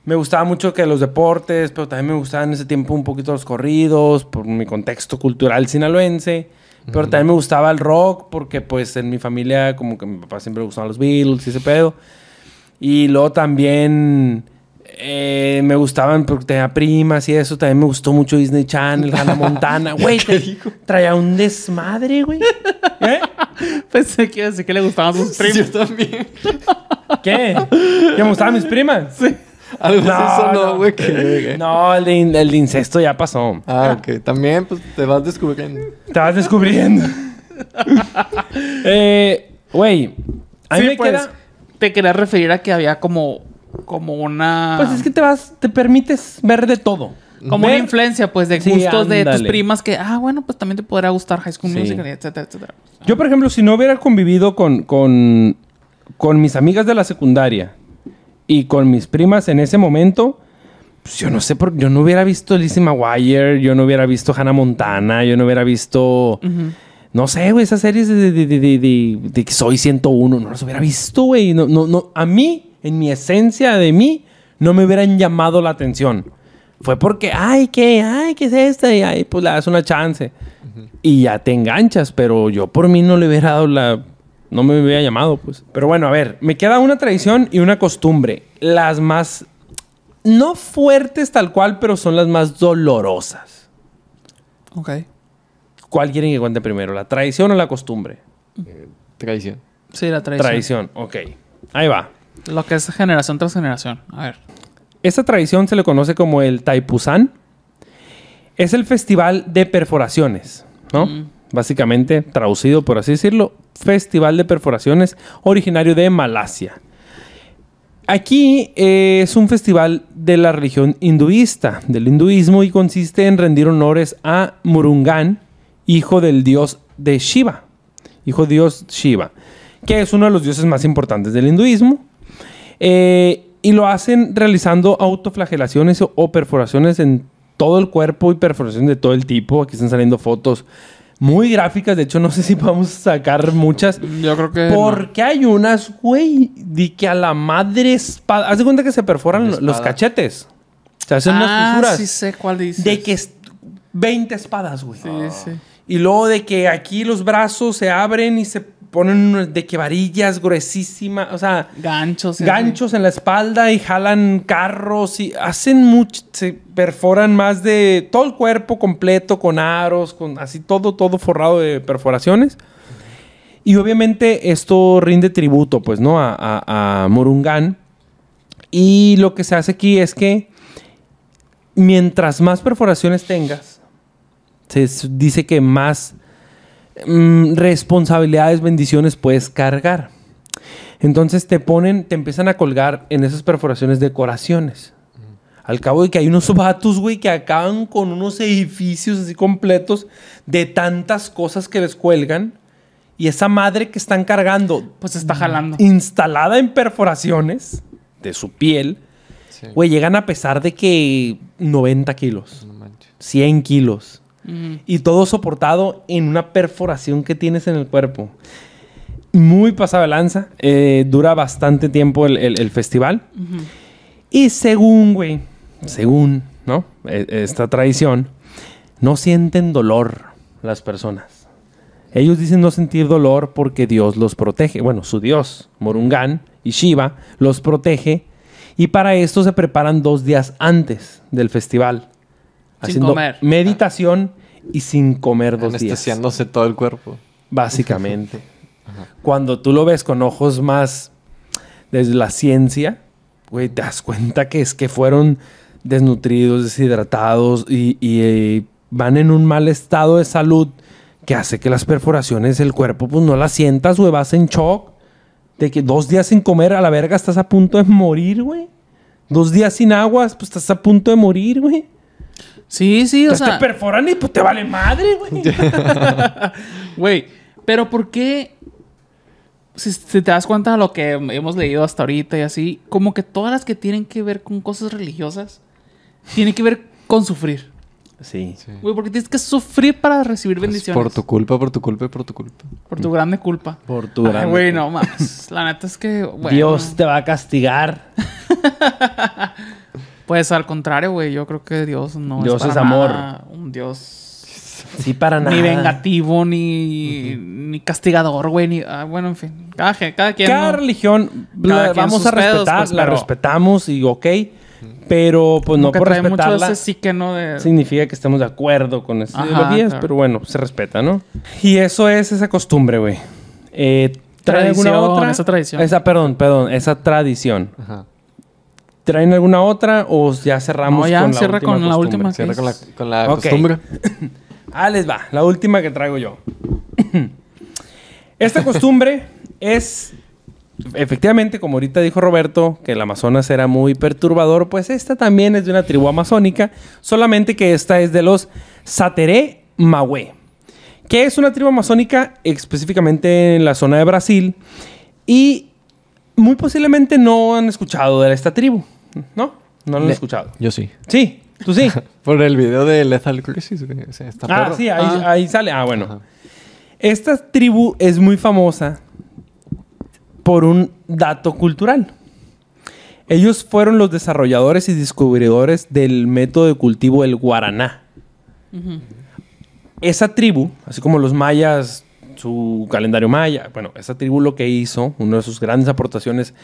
me gustaba mucho que los deportes, pero también me gustaban en ese tiempo un poquito los corridos, por mi contexto cultural sinaloense. Pero también me gustaba el rock, porque pues en mi familia como que mi papá siempre le gustaban los Beatles y ese pedo. Y luego también eh, me gustaban porque tenía primas y eso. También me gustó mucho Disney Channel, Hannah Montana. Güey, te- traía un desmadre, güey. ¿Eh? Pensé que, que le gustaban sus primos. Yo también. ¿Qué? ¿Que me gustaban mis primas? Sí. Algo No, así sonó, no. güey. No, el de, in- el de incesto ya pasó. Ah, ok. También, pues, te vas descubriendo. Te vas descubriendo. eh, güey, a mí Sí, me pues, queda... Te quería referir a que había como, como una... Pues es que te vas, te permites ver de todo. Como una Ver- influencia, pues, de Sí, gustos de tus primas que... Ah, bueno, pues también te podrá gustar High School Sí. Musical, etcétera, etcétera. Yo, por ejemplo, si no hubiera convivido con, con, con mis amigas de la secundaria y con mis primas en ese momento, pues yo no sé, por, yo no hubiera visto Lizzie McGuire, yo no hubiera visto Hannah Montana, yo no hubiera visto... No sé, güey, esas series de, de, de, de, soy 101, no las hubiera visto, güey. No, no, no. A mí, en mi esencia de mí, no me hubieran llamado la atención. Fue porque, ay, ¿qué? Ay, ¿qué es esta? Y ay, pues le das una chance. Y ya te enganchas, pero yo por mí no le hubiera dado la... No me hubiera llamado, pues. Pero bueno, a ver, me queda una tradición y una costumbre. Las más... No fuertes tal cual, pero son las más dolorosas. Ok. ¿Cuál quieren que cuente primero? ¿La tradición o la costumbre? Traición. Sí, la tradición. Tradición, ok. Ahí va. Lo que es generación tras generación. A ver. Esta tradición se le conoce como el Taipusán. Es el festival de perforaciones, ¿no? Mm. Básicamente, traducido por así decirlo, festival de perforaciones originario de Malasia. Aquí eh, es un festival de la religión hinduista, del hinduismo, y consiste en rendir honores a Murungan, hijo del dios de Shiva, hijo dios Shiva, que es uno de los dioses más importantes del hinduismo. Eh, y lo hacen realizando autoflagelaciones o, o perforaciones en todo el cuerpo y perforaciones de todo el tipo. Aquí están saliendo fotos muy gráficas. De hecho, no sé si podemos sacar muchas. Yo creo que... Porque hay unas, güey, de que a la madre espada. Haz de cuenta que se perforan los cachetes. Se hacen unas Ah, fisuras. sí sé cuál dices. de que es 20 espadas, güey. Sí, sí. Y luego de que aquí los brazos se abren y se ponen de que varillas gruesísimas. O sea, Ganchos. sí, ganchos en la espalda y jalan carros y hacen mucho, se perforan más de todo el cuerpo completo con aros, con así todo, todo forrado de perforaciones. Y obviamente esto rinde tributo, pues, ¿no? A, a, a Morungán. Y lo que se hace aquí es que mientras más perforaciones tengas, se dice que más mm, responsabilidades, bendiciones puedes cargar. Entonces te ponen, te empiezan a colgar en esas perforaciones decoraciones. Al cabo de que hay unos vatos, güey, que acaban con unos edificios así completos de tantas cosas que les cuelgan. Y esa madre que están cargando, Pues está jalando. instalada en perforaciones de su piel, Sí. güey, llegan a pesar de que 90 kilos, No manches. 100 kilos. Mm. Y todo soportado en una perforación que tienes en el cuerpo. Muy pasada lanza. eh, dura bastante tiempo el, el- el festival. Y según, güey, según, ¿no? E- Esta tradición, no sienten dolor las personas. Ellos dicen no sentir dolor porque Dios los protege. Bueno, su Dios, Morungán y Shiva, los protege. Y para esto se preparan dos días antes del festival. Sin haciendo comer. meditación y sin comer dos días. Anestesiándose todo el cuerpo. Básicamente. Cuando tú lo ves con ojos más desde la ciencia, güey, te das cuenta que es que fueron desnutridos, deshidratados y, y, eh, van en un mal estado de salud que hace que las perforaciones del cuerpo, pues no las sientas, güey, vas en shock. De que dos días sin comer a la verga estás a punto de morir, güey. Dos días sin aguas, pues estás a punto de morir, güey. Sí, sí, o Entonces sea... te perforan y pues te vale madre, güey. Güey, pero ¿por qué? Si, si te das cuenta de lo que hemos leído hasta ahorita y así, como que todas las que tienen que ver con cosas religiosas, tienen que ver con sufrir. Sí. Sí. Güey, porque tienes que sufrir para recibir Es bendiciones. por tu culpa, por tu culpa y por tu culpa. Por tu grande culpa. Por tu Ay, grande güey, culpa. no mames. La neta es que, bueno, Dios te va a castigar. Pues al contrario, güey. Yo creo que Dios no Dios es, es para amor. nada un Dios Sí, para nada. ni vengativo, ni, ni castigador, güey. Ni, ah, bueno, en fin. Cada, quien. Cada ¿no? religión Cada la quien vamos a respetar, pedos, pues, la pero- respetamos y ok. Pero pues no Como por trae mucho respetarla ese sí que no de... significa que estemos de acuerdo con esas ideologías, claro. pero bueno, se respeta, ¿no? Y eso es esa costumbre, güey. Eh, ¿Traen alguna Tradición, otra? esa tradición. Esa, perdón, perdón, esa tradición. Ajá. ¿Traen alguna otra o ya cerramos No, ya, con la cierra última con la última. Cierra con la, con la costumbre. Ah, les va. La última que traigo yo. Esta costumbre es, efectivamente, como ahorita dijo Roberto, que el Amazonas era muy perturbador, pues esta también es de una tribu amazónica, solamente que esta es de los Sateré Mahue, que es una tribu amazónica específicamente en la zona de Brasil y muy posiblemente no han escuchado de esta tribu, ¿no? No lo han Le- escuchado. Yo sí. Sí, tú sí. Por el video de Lethal Crisis, está Ah, perro. sí, ahí, Ah. ahí sale. Ah, bueno. Ajá. Esta tribu es muy famosa por un dato cultural. Ellos fueron los desarrolladores y descubridores del método de cultivo del guaraná. Ujú. Esa tribu, así como los mayas, su calendario maya, bueno, esa tribu lo que hizo, una de sus grandes aportaciones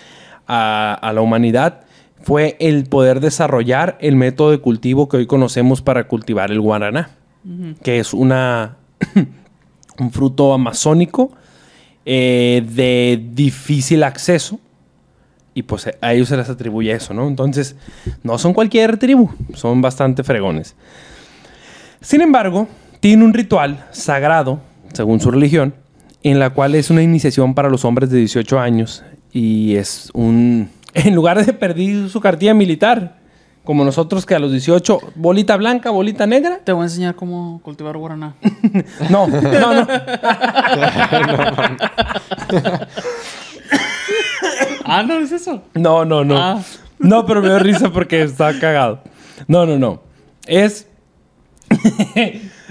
a, a la humanidad, fue el poder desarrollar el método de cultivo que hoy conocemos para cultivar el guaraná, que es una, un fruto amazónico eh, de difícil acceso. Y pues a ellos se les atribuye eso, ¿no? Entonces, no son cualquier tribu, son bastante fregones. Sin embargo, tiene un ritual sagrado, según su religión, en la cual es una iniciación para los hombres de 18 años y es un... En lugar de perder su cartilla militar, como nosotros que a los 18, bolita blanca, bolita negra. Te voy a enseñar cómo cultivar guaraná. No, no, no. ah, no, es eso. No, no, no. Ah. No, pero me dio risa porque está cagado. No, no, no. Es.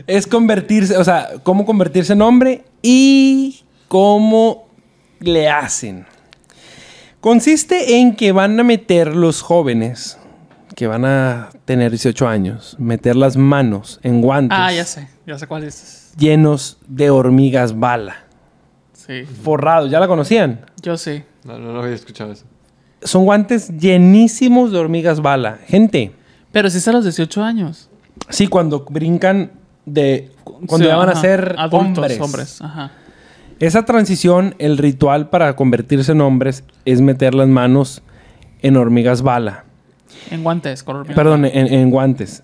Es convertirse, o sea, cómo convertirse en hombre y cómo le hacen. Consiste en que van a meter los jóvenes que van a tener 18 años, meter las manos en guantes Ah, ya sé. Ya sé cuál es. llenos de hormigas bala, Sí. forrados. ¿Ya la conocían? Yo sí. No, no, no había escuchado eso. Son guantes llenísimos de hormigas bala. Gente, Pero sí es a los 18 años. Sí, cuando brincan de... Cuando Sí, ya van a ser Adultos, hombres. hombres. Ajá. Esa transición, el ritual para convertirse en hombres es meter las manos en hormigas bala. En guantes, con hormigas. Perdón, en, en guantes.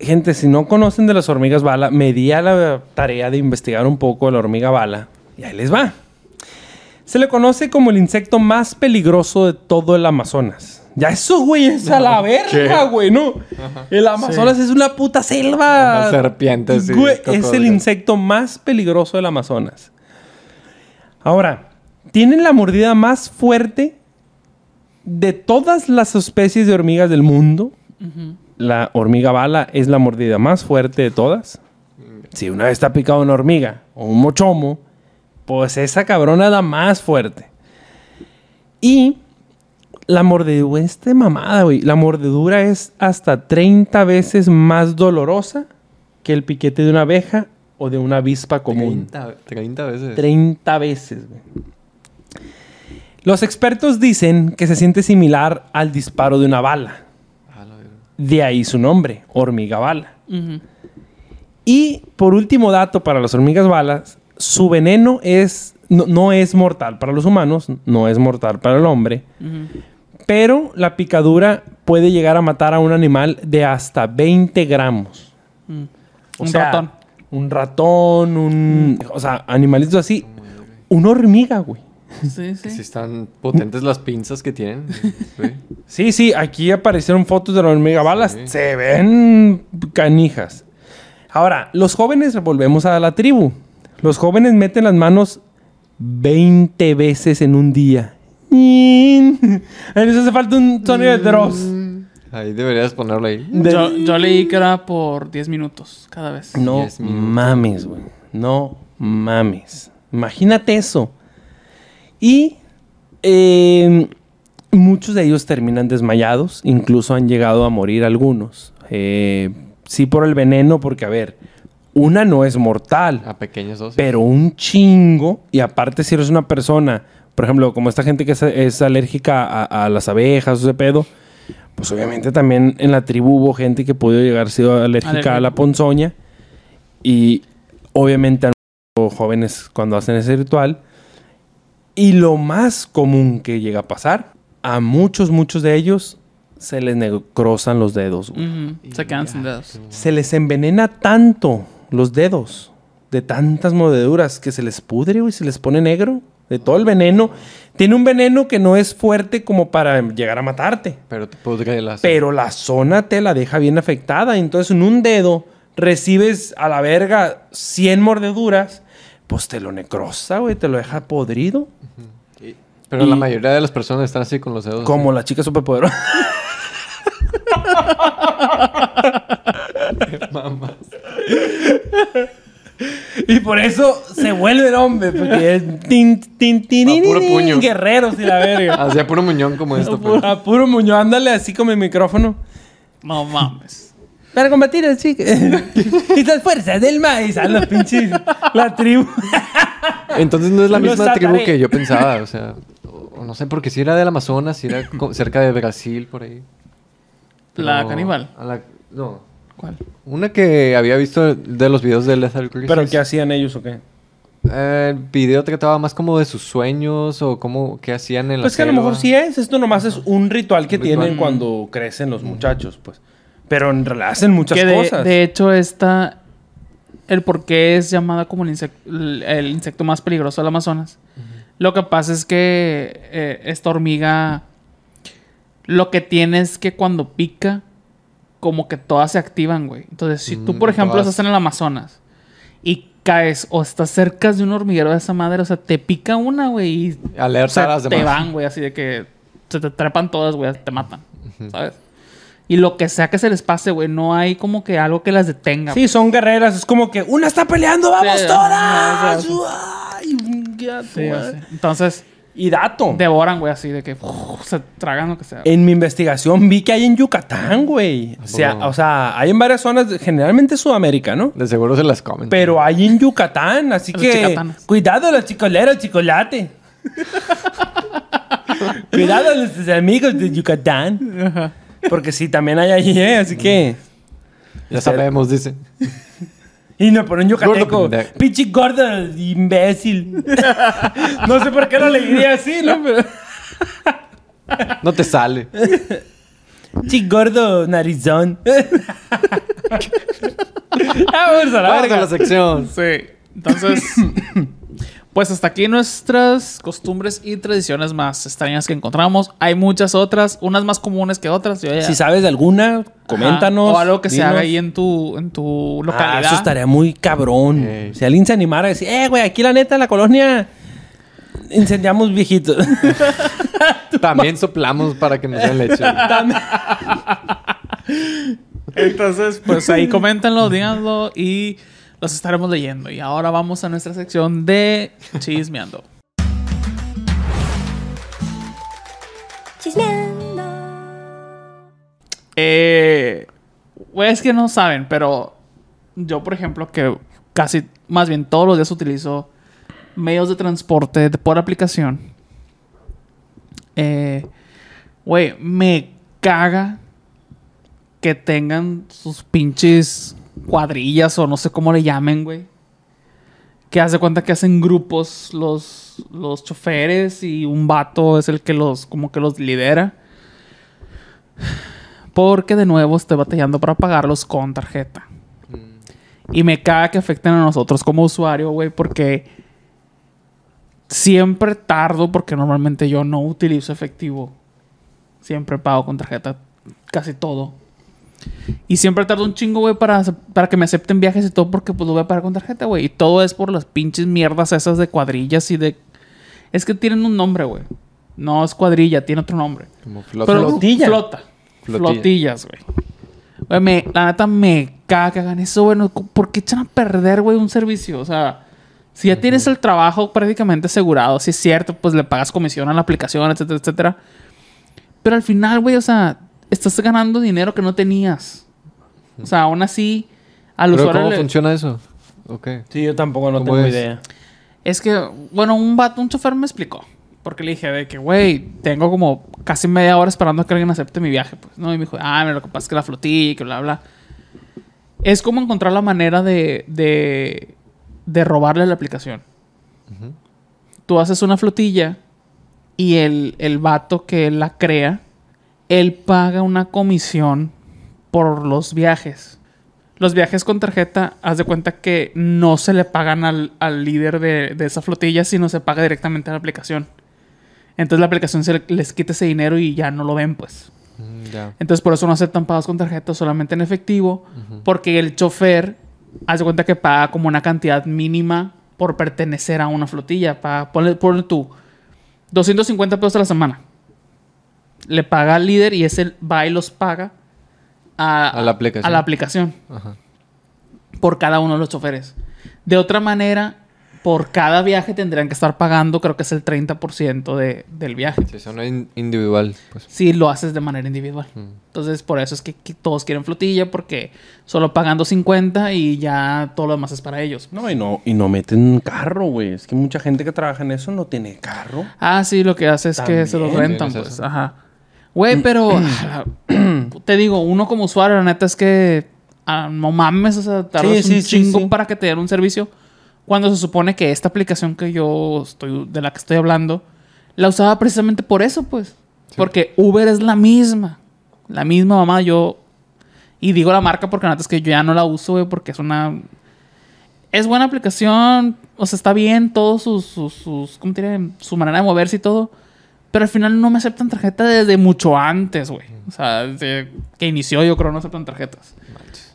Gente, si no conocen de las hormigas bala, me di a la tarea de investigar un poco de la hormiga bala. Y ahí les va. Se le conoce como el insecto más peligroso de todo el Amazonas. Ya eso, güey, es a la verga, güey, ¿no? El Amazonas es una puta selva. Una serpiente, sí, Güey, es el insecto más peligroso del Amazonas. Ahora, tienen la mordida más fuerte de todas las especies de hormigas del mundo. La hormiga bala es la mordida más fuerte de todas. Si una vez está picado una hormiga o un mochomo, pues esa cabrona da más fuerte. Y la mordedura, este mamada, güey. La mordedura es hasta 30 veces más dolorosa que el piquete de una abeja o de una avispa común. 30, 30 veces. 30 veces, güey. Los expertos dicen que se siente similar al disparo de una bala. Ah. De ahí su nombre, hormiga bala. Y por último dato para las hormigas balas, su veneno es no, no es mortal para los humanos, no es mortal para el hombre. Pero la picadura puede llegar a matar a un animal de hasta 20 gramos. Mm. O Un sea, ratón. Un ratón, un... O sea, animalitos así. Una hormiga, güey. Sí, sí. Si están potentes las pinzas que tienen. Sí. Sí, sí, aquí aparecieron fotos de la hormiga balas. Sí. Se ven canijas. Ahora, los jóvenes, volvemos a la tribu. Los jóvenes meten las manos 20 veces en un día. Les hace falta un sonido de Dross. Ahí deberías ponerlo ahí. Yo, yo leí que era por 10 minutos cada vez. No mames, güey. No mames. Imagínate eso. Y eh, muchos de ellos terminan desmayados. Incluso han llegado a morir algunos. Eh, sí por el veneno, porque a ver, una no es mortal. A pequeños dosis. Pero un chingo. Y aparte, si eres una persona, por ejemplo, como esta gente que es, es alérgica a, a las abejas o ese pedo, pues obviamente también en la tribu hubo gente que pudo llegar sido alérgica Alérgica. a la ponzoña. Y obviamente han jóvenes cuando hacen ese ritual. Y lo más común que llega a pasar, a muchos, muchos de ellos se les necrosan los dedos. güey. Ujú, Se quedan sin dedos. Se les envenena tanto los dedos de tantas mordeduras que se les pudre, güey, se les pone negro de todo el veneno. Tiene un veneno que no es fuerte como para llegar a matarte, Pero te podría la pero la zona te la deja bien afectada. Entonces, en un dedo recibes a la verga 100 mordeduras, pues te lo necrosa, güey, te lo deja podrido. Pero y- la mayoría de las personas están así con los dedos. Como la chica superpoderosa. Mamás. Y por eso se vuelve el hombre, porque es tin, tin, tin, A puro puño. guerreros y la verga. Hacía puro muñón como esto. pero- A puro muño, ándale así con mi micrófono. No mames. Para combatir al chico. y las fuerzas del maíz. A los pinches. La tribu. Entonces no es la Los misma tribu que yo pensaba. O sea, o- o no sé, porque si era del Amazonas, si era co- cerca de Brasil, por ahí. La Pero caníbal. a la- no. ¿Cuál? Una que había visto de los videos de Lethal Crisis. ¿Pero qué hacían ellos o qué? Eh, el video trataba más como de sus sueños o como qué hacían en la Pues que a lo mejor sí es. Esto nomás es un ritual que Un ritual. tienen cuando crecen los muchachos, pues. Pero en realidad hacen muchas que de, cosas. de hecho, esta. El por qué es llamada como el insecto, el, el insecto más peligroso del Amazonas. Lo que pasa es que eh, esta hormiga. Lo que tiene es que cuando pica, como que todas se activan, güey. Entonces, si tú, Mm, por ejemplo, todas. estás en el Amazonas y caes o estás cerca de un hormiguero de esa madre, o sea, te pica una, güey, y Alerta o sea, a las te demás. van, güey, así de que se te trepan todas, güey, te matan, ¿sabes? Y lo que sea que se les pase, güey, no hay como que algo que las detenga. Sí, son guerreras. Es como que una está peleando, vamos Sí, todas. Ay, ya, Sí. Entonces, Y dato. devoran, güey, así de que se tragan lo que sea. En mi investigación vi que hay en Yucatán, güey. O sea, o sea, hay en varias zonas, generalmente Sudamérica, ¿no? De seguro se las comen. Pero hay en Yucatán, así Los que chicatanos. cuidado los chicoleros, chocolate. cuidado los amigos de Yucatán. Porque sí, también hay allí, ¿eh? Así que... ya sabemos, dice. Y no, por un yucateco. Pinche gordo, imbécil. no sé por qué lo le diría así, ¿no? Pero... No te sale. Pinche gordo, narizón. Vamos a la Vamos a la sección. Sí. Entonces, pues hasta aquí nuestras costumbres y tradiciones más extrañas que encontramos. Hay muchas otras, unas más comunes que otras. Yo ya- Si sabes de alguna, Ajá. coméntanos. O algo que se haga ahí en tu, en tu localidad. Ah, eso estaría muy cabrón. Si alguien se animara a decir, eh, güey, aquí la neta, en la colonia, incendiamos viejitos. También soplamos para que nos den leche. Entonces, pues ahí coméntenlo, díganlo y los estaremos leyendo. Y ahora vamos a nuestra sección de chismeando. Chismeando. Eh, es que no saben, pero yo, por ejemplo, que casi, más bien todos los días utilizo medios de transporte por aplicación. Eh, Güey, me caga que tengan sus pinches cuadrillas o no sé cómo le llamen, güey. Que hace cuenta que hacen grupos los, los choferes y un vato es el que los, como que los lidera. Porque de nuevo estoy batallando para pagarlos con tarjeta. Y me caga que afecten a nosotros como usuario, güey, porque siempre tardo, porque normalmente yo no utilizo efectivo. Siempre pago con tarjeta casi todo. Y siempre tardo un chingo, güey, para, para que me acepten viajes y todo, porque pues lo voy a pagar con tarjeta, güey. Y todo es por las pinches mierdas esas de cuadrillas y de... Es que tienen un nombre, güey. No es cuadrilla, tiene otro nombre. Como flota. Pero Flotilla. flota. Flotilla. flotillas, güey. Güey, me- la neta me caga que hagan eso, güey. ¿Por qué echan a perder, güey, un servicio? O sea, si ya tienes el trabajo prácticamente asegurado, si es cierto, pues le pagas comisión a la aplicación, etcétera, etcétera. Pero al final, güey, o sea, estás ganando dinero que no tenías. O sea, aún así, al ¿Pero usuario cómo le- funciona eso? Ok. Sí, yo tampoco no ¿Cómo tengo es? idea. Es que, bueno, un vato, un chofer me explicó. Porque le dije de que, güey, tengo como casi media hora esperando a que alguien acepte mi viaje. Pues, ¿no? Y me dijo, ah, mira, lo que pasa es que la flotilla y que bla, bla. Es como encontrar la manera de, de, de robarle la aplicación. Tú haces una flotilla y el, el vato que la crea, él paga una comisión por los viajes. Los viajes con tarjeta, haz de cuenta que no se le pagan al, al líder de, de esa flotilla, sino se paga directamente a la aplicación. Entonces la aplicación se le- les quita ese dinero y ya no lo ven, pues. Mm. Entonces por eso no aceptan pagos con tarjeta, solamente en efectivo, porque el chofer hace cuenta que paga como una cantidad mínima por pertenecer a una flotilla. Paga, ponle, ponle tú 250 pesos a la semana. Le paga al líder y ese va y los paga a, A la aplicación. a la aplicación Ajá. por cada uno de los choferes. De otra manera, por cada viaje tendrían que estar pagando, creo que es el 30% de, del viaje. Sí, son in- individual, pues. Si lo haces de manera individual. Mm. Entonces, por eso es que, que todos quieren flotilla, porque solo pagando 50 y ya todo lo demás es para ellos. No, y no, y no meten carro, güey. Es que mucha gente que trabaja en eso no tiene carro. Ah, sí, lo que hace es que se los También rentan, pues. eso. Ajá. Güey, pero te digo, uno como usuario, la neta es que ah, no mames, o sea, tardas Sí, un sí, sí, chingo sí. para que te den un servicio. Cuando se supone que esta aplicación que yo estoy, de la que estoy hablando, la usaba precisamente por eso, pues. Porque Uber es la misma. La misma mamá, yo. Y digo la marca porque la neta es que yo ya no la uso, güey, porque es una. Es buena aplicación. O sea, está bien todos sus, sus, sus- ¿Cómo? Su manera de moverse y todo. Pero al final no me aceptan tarjeta desde mucho antes, güey. O sea, desde que inició yo creo no aceptan tarjetas.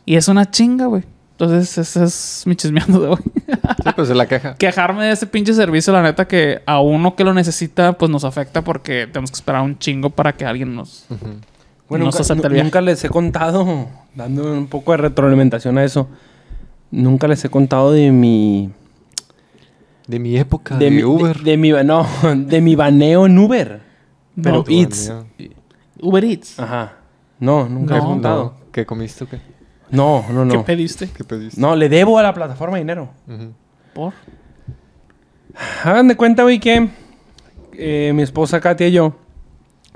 Y es una chinga, güey. Entonces, ese es mi chismeando de hoy. Sí, pues es la queja. Quejarme de ese pinche servicio, la neta, que a uno que lo necesita, pues nos afecta porque tenemos que esperar un chingo para que alguien nos... Ujú. Bueno, Nos nunca, acepta el nu- viaje. nunca les he contado, dando un poco de retroalimentación a eso. Nunca les he contado de mi. De mi época, De, de, mi, Uber. De, de mi, no, de mi baneo en Uber. Pero No. Eats. baneo. Uber Eats. Ajá. No, nunca No. he contado. No, ¿Qué comiste o qué? No, no, ¿Qué no. pediste? ¿Qué pediste? No, le debo a la plataforma dinero. ¿Por? Hagan de cuenta, güey, que eh, mi esposa Katia y yo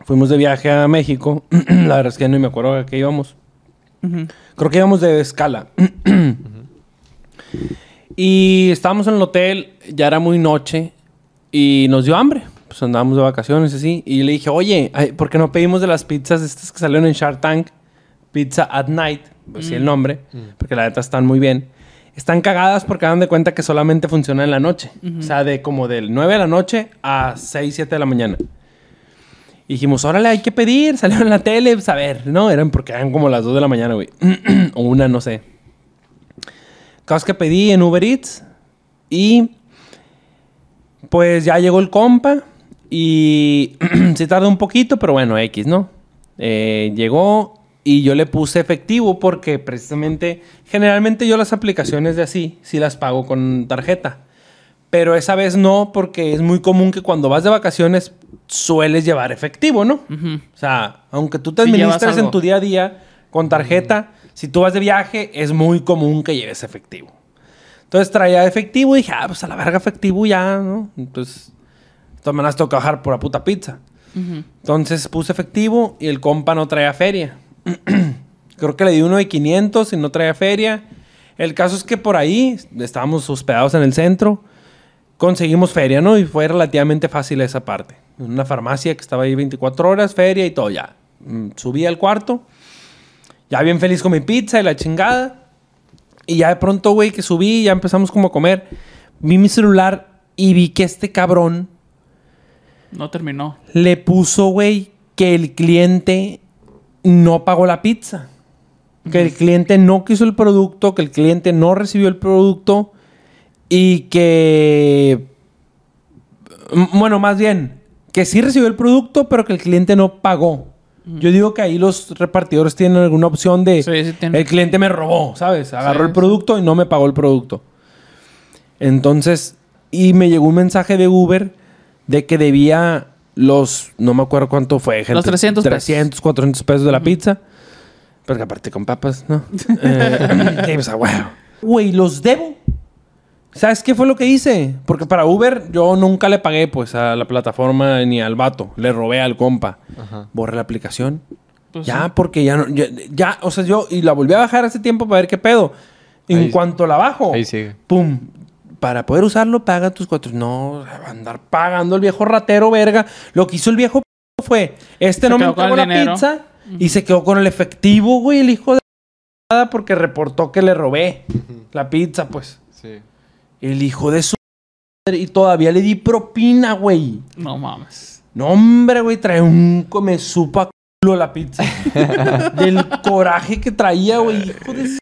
fuimos de viaje a México. la verdad es que no me acuerdo a qué íbamos. Creo que íbamos de escala. y estábamos en el hotel, ya era muy noche y nos dio hambre. Pues andábamos de vacaciones así. Y le dije, oye, ¿por qué no pedimos de las pizzas estas que salieron en Shark Tank? Pizza at Night, pues sí el nombre, porque la neta están muy bien. Están cagadas porque dan de cuenta que solamente funciona en la noche. O sea, de como del 9 de la noche a 6, 7 de la mañana. Y dijimos, órale, hay que pedir. Salieron en la tele, pues a ver. No, eran porque eran como las 2 de la mañana, güey. o una, no sé. Casos que pedí en Uber Eats. Y pues ya llegó el compa. Y sí tardó un poquito, pero bueno, X, ¿no? Eh, llegó y yo le puse efectivo porque precisamente, generalmente yo las aplicaciones de así, sí las pago con tarjeta. Pero esa vez no, porque es muy común que cuando vas de vacaciones sueles llevar efectivo, ¿no? O sea, aunque tú te Sí, administres en tu día a día con tarjeta, si tú vas de viaje, es muy común que lleves efectivo. Entonces traía efectivo y dije, ah, pues a la verga efectivo ya, ¿no? Entonces, todas maneras tengo que bajar por la puta pizza. Entonces puse efectivo y el compa no traía feria. Creo que le di uno de 500 y no traía feria. El caso es que por ahí estábamos hospedados en el centro. Conseguimos feria, ¿no? Y fue relativamente fácil esa parte. En una farmacia que estaba ahí 24 horas, feria y todo ya. Mm, Subí al cuarto. Ya bien feliz con mi pizza y la chingada. Y ya de pronto, güey, que subí, ya empezamos como a comer. Vi mi celular y vi que este cabrón No terminó. le puso, güey, que el cliente no pagó la pizza. Que el cliente no quiso el producto, que el cliente no recibió el producto y que... Bueno, más bien, que sí recibió el producto, pero que el cliente no pagó. Yo digo que ahí los repartidores tienen alguna opción de... Sí, sí tienen. El cliente me robó, ¿sabes? Agarró Sí, el producto y no me pagó el producto. Entonces, y me llegó un mensaje de Uber de que debía los, no me acuerdo cuánto fue, gente. Los 300 pesos. 300, 400 pesos de la pizza. Porque aparte con papas, ¿no? eh, pues. Güey, los debo. ¿Sabes qué fue lo que hice? Porque para Uber yo nunca le pagué pues a la plataforma ni al vato. Le robé al compa. Ajá. Borré la aplicación. Pues ya, sí. porque ya no... Ya, ya, o sea, yo... Y la volví a bajar hace tiempo para ver qué pedo. En Ahí- cuanto la bajo... Ahí sigue. Pum. Para poder usarlo, paga tus cuatro. No, va a andar pagando el viejo ratero, verga. Lo que hizo el viejo p- fue: Este Se no me entregó la dinero. pizza y se quedó con el efectivo, güey, el hijo de nada, porque reportó que le robé la pizza, pues. Sí. El hijo de su madre. Y todavía le di propina, güey. No mames. No, hombre, güey, trae un come supa culo la pizza. Del coraje que traía, güey. Hijo de su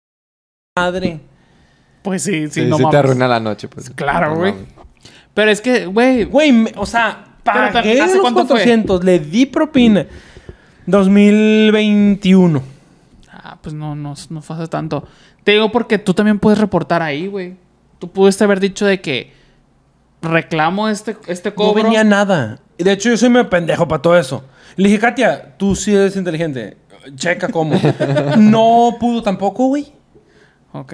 madre. Pues sí, sí, Sí, no sí te mames. arruina la noche, pues. Claro, güey. Pero es que, güey, Güey, me- o sea, pagué ¿hace los cuánto fue? 400, le di propina. 2021. Ah, pues no, no, no fue hace tanto. Te digo porque tú también puedes reportar ahí, güey. Tú pudiste haber dicho de que reclamo este, este No cobro. venía nada. Y De hecho, yo soy medio pendejo para todo eso. Le dije, Katia, tú sí eres inteligente. Checa cómo. no pudo tampoco, güey.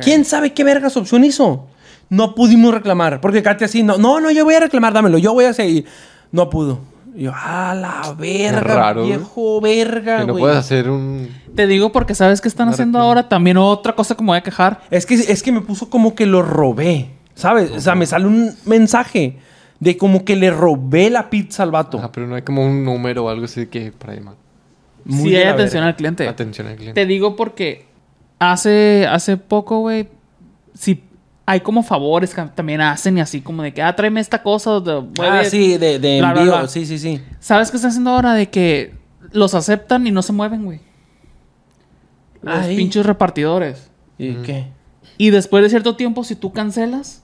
¿Quién sabe qué vergas opción hizo? No pudimos reclamar. Porque Katia sí, no, no, no, yo voy a reclamar, dámelo, yo voy a seguir. No pudo. Y yo, ah, la verga, raro, viejo verga, Que no güey. puedes hacer un... Te digo porque sabes que están haciendo ahora también otra cosa que me voy a quejar. Es que, es que me puso como que lo robé, ¿sabes? O sea, me sale un mensaje de como que le robé la pizza al vato. Ajá, pero no hay como un número o algo así que para llamar. Muy Si de hay atención verga. al cliente. Atención al cliente. Te digo porque hace, hace poco, güey, si hay como favores que también hacen y así como de que, ah, tráeme esta cosa. de- Ah, sí, de, de bla, bla, envío. bla. Sí, sí, sí. ¿Sabes qué están haciendo ahora? De que los aceptan y no se mueven, güey. Los Ay. pinches repartidores. ¿Y qué? Y después de cierto tiempo, si tú cancelas,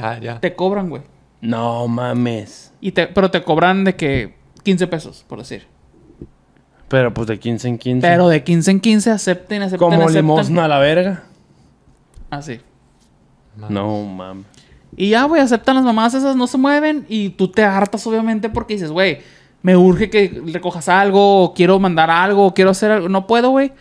Ah, ya. te cobran, güey. No mames. Y te, pero te cobran de que 15 pesos, por decir. Pero pues de 15 en 15. Pero de 15 en 15 acepten, acepten, Como acepten. limosna a la verga. Así. No mames. Y ya, güey, aceptan las mamás esas, no se mueven. Y tú te hartas, obviamente, porque dices, güey, me urge que recojas algo, o quiero mandar algo, o quiero hacer algo. No puedo, güey.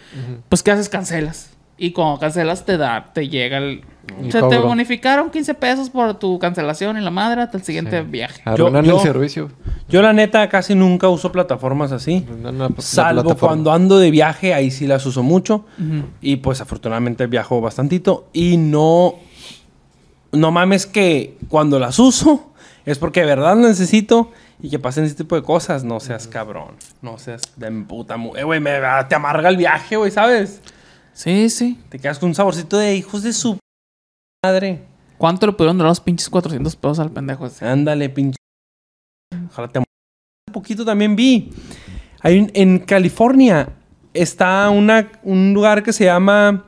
Pues, ¿qué haces? Cancelas. Y cuando cancelas, te da, te llega el. O sea, te cobro. bonificaron 15 pesos por tu cancelación y la madre hasta el siguiente Sí. viaje. Arruinan el servicio. Yo la neta casi nunca uso plataformas así. Arruinan la- la Salvo plataforma. cuando ando de viaje, ahí sí las uso mucho. Y pues afortunadamente viajo bastantito. Y no. No mames que cuando las uso es porque de verdad necesito y que pasen ese tipo de cosas. No seas cabrón. No seas de puta. Eh, güey, me- te amarga el viaje, güey, ¿sabes? Sí, sí. Te quedas con un saborcito de hijos de su madre. ¿Cuánto le pudieron dar los pinches 400 pesos al pendejo ese? Ándale, pinche. Ojalá te Hace poquito también vi. Hay un- en California está una, un lugar que se llama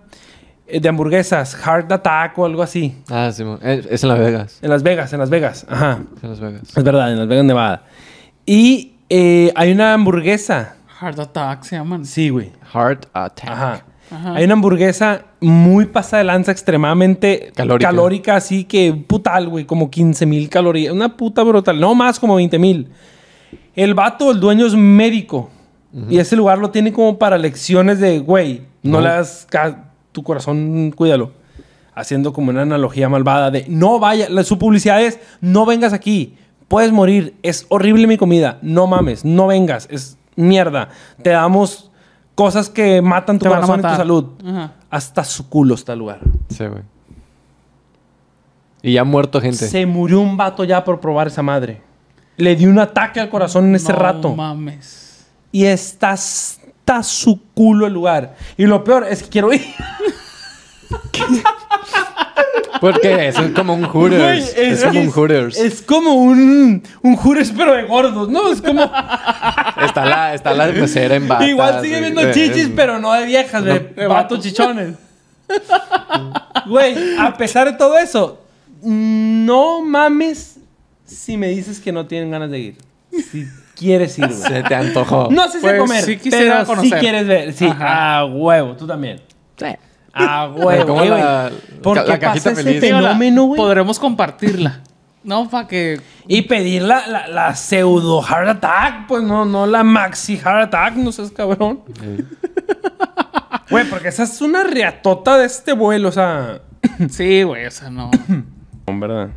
de hamburguesas, Heart Attack o algo así. Ah, sí. mo- Es, en Las Vegas. En Las Vegas, en Las Vegas. Ajá. Es en Las Vegas. Es verdad, en Las Vegas, Nevada. Y eh, hay una hamburguesa. Heart Attack se llaman. Sí, güey. Heart Attack. Ajá. Ajá. Hay una hamburguesa muy pasada de lanza, extremadamente Calórica. calórica, así que putal, güey, como 15 mil calorías. Una puta brutal, no más como 20 mil. El vato, el dueño es médico. Y ese lugar lo tiene como para lecciones de, güey, no, No. le das ca- tu corazón, cuídalo. Haciendo como una analogía malvada de, no vaya, la- su publicidad es, no vengas aquí, puedes morir, es horrible mi comida, no mames, no vengas, es mierda. Te damos cosas que matan tu Te corazón y tu salud. Ajá. Hasta su culo está el lugar. Sí, güey. Y ya ha muerto gente. Se murió un vato ya por probar esa madre. Le dio un ataque al corazón en ese No rato. mames. Y está hasta su culo el lugar. Y lo peor es que quiero ir. Porque eso es como un Güey, Hooters. es, como un Hooters. Es como un, un Hooters, pero de gordos, ¿no? Es como. Está la, está la mesera en bata. Igual sigue viendo chichis, pero no de viejas, de, de vatos chichones. Güey, a pesar de todo eso, no mames si me dices que no tienen ganas de ir. Sí, quieres ir, güey. Se te antojó. No sé si Pues, comer, sí pero sí conocer. quieres ver. Sí, Ajá. a huevo, tú también. Sí. A huevo. güey. la- ¿Por la qué cajita pasa feliz. ese fenómeno, güey? podremos compartirla. No, para que. Y pedir la, la, la pseudo heart attack, pues no, no la maxi heart attack, no seas cabrón. Güey, porque esa es una riatota de este vuelo, o sea. Sí, güey, o sea, no. Verdad.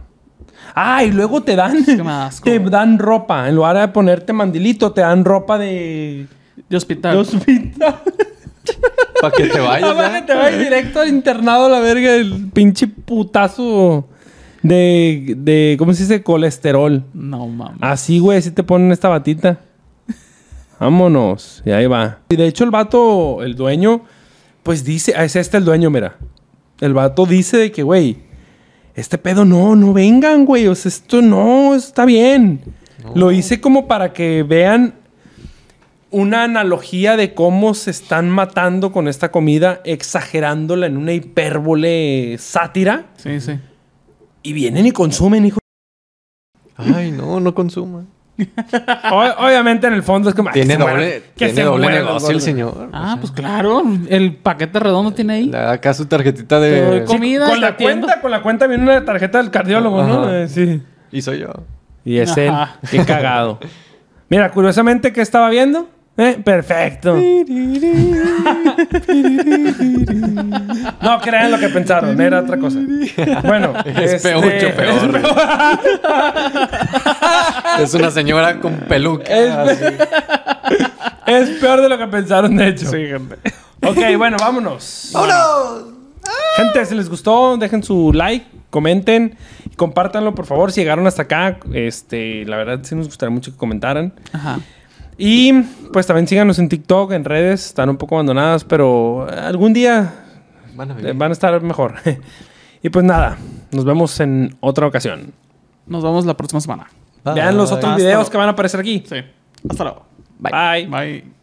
Ah, y luego te dan. que me da asco, te dan ropa. En lugar de ponerte mandilito, te dan ropa de. De hospital. de hospital. Para que te vayas. Para que te vayas directo al internado a la verga, el pinche putazo de. de ¿Cómo se dice? Colesterol. No, mames. Así, güey, si te ponen esta batita. Vámonos. Y ahí va. Y de hecho, el vato, el dueño, pues dice, ah, es este el dueño, mira. El vato dice de que, güey, este pedo no, no vengan, güey. O sea, esto no está bien. Lo hice como para que vean una analogía de cómo se están matando con esta comida, exagerándola en una hipérbole sátira. Sí, sí. Y vienen y consumen, hijo. Ay, no, no consuma. O- obviamente en el fondo es como... ay, Tiene que doble, que tiene doble negocio el señor. Ah, pues claro. El paquete redondo tiene ahí. Acá su tarjetita de... com- comida, con la cuenta, con la cuenta viene una tarjeta del cardiólogo, ¿no? Eh, sí. Y soy yo. Y es Ajá. él. Qué cagado. Mira, curiosamente, ¿qué estaba viendo? Eh, perfecto. No crean lo que pensaron, era otra cosa. Bueno, Es este, peor, mucho peor. es peor. Es una señora con peluca. Es- peor de lo que pensaron, de hecho. Sí, gente. Ok, bueno, vámonos. ¡Vámonos! Gente, si les gustó, dejen su like, comenten y compártanlo, por favor. Si llegaron hasta acá, este, la verdad sí nos gustaría mucho que comentaran. Ajá. Y pues también síganos en TikTok, en redes, están un poco abandonadas, pero algún día Van a venir. van a estar mejor. y pues nada, nos vemos en otra ocasión. Nos vemos la próxima semana. Bye. Vean los otros Hasta videos luego. que van a aparecer aquí. Sí. Hasta luego. Bye. Bye.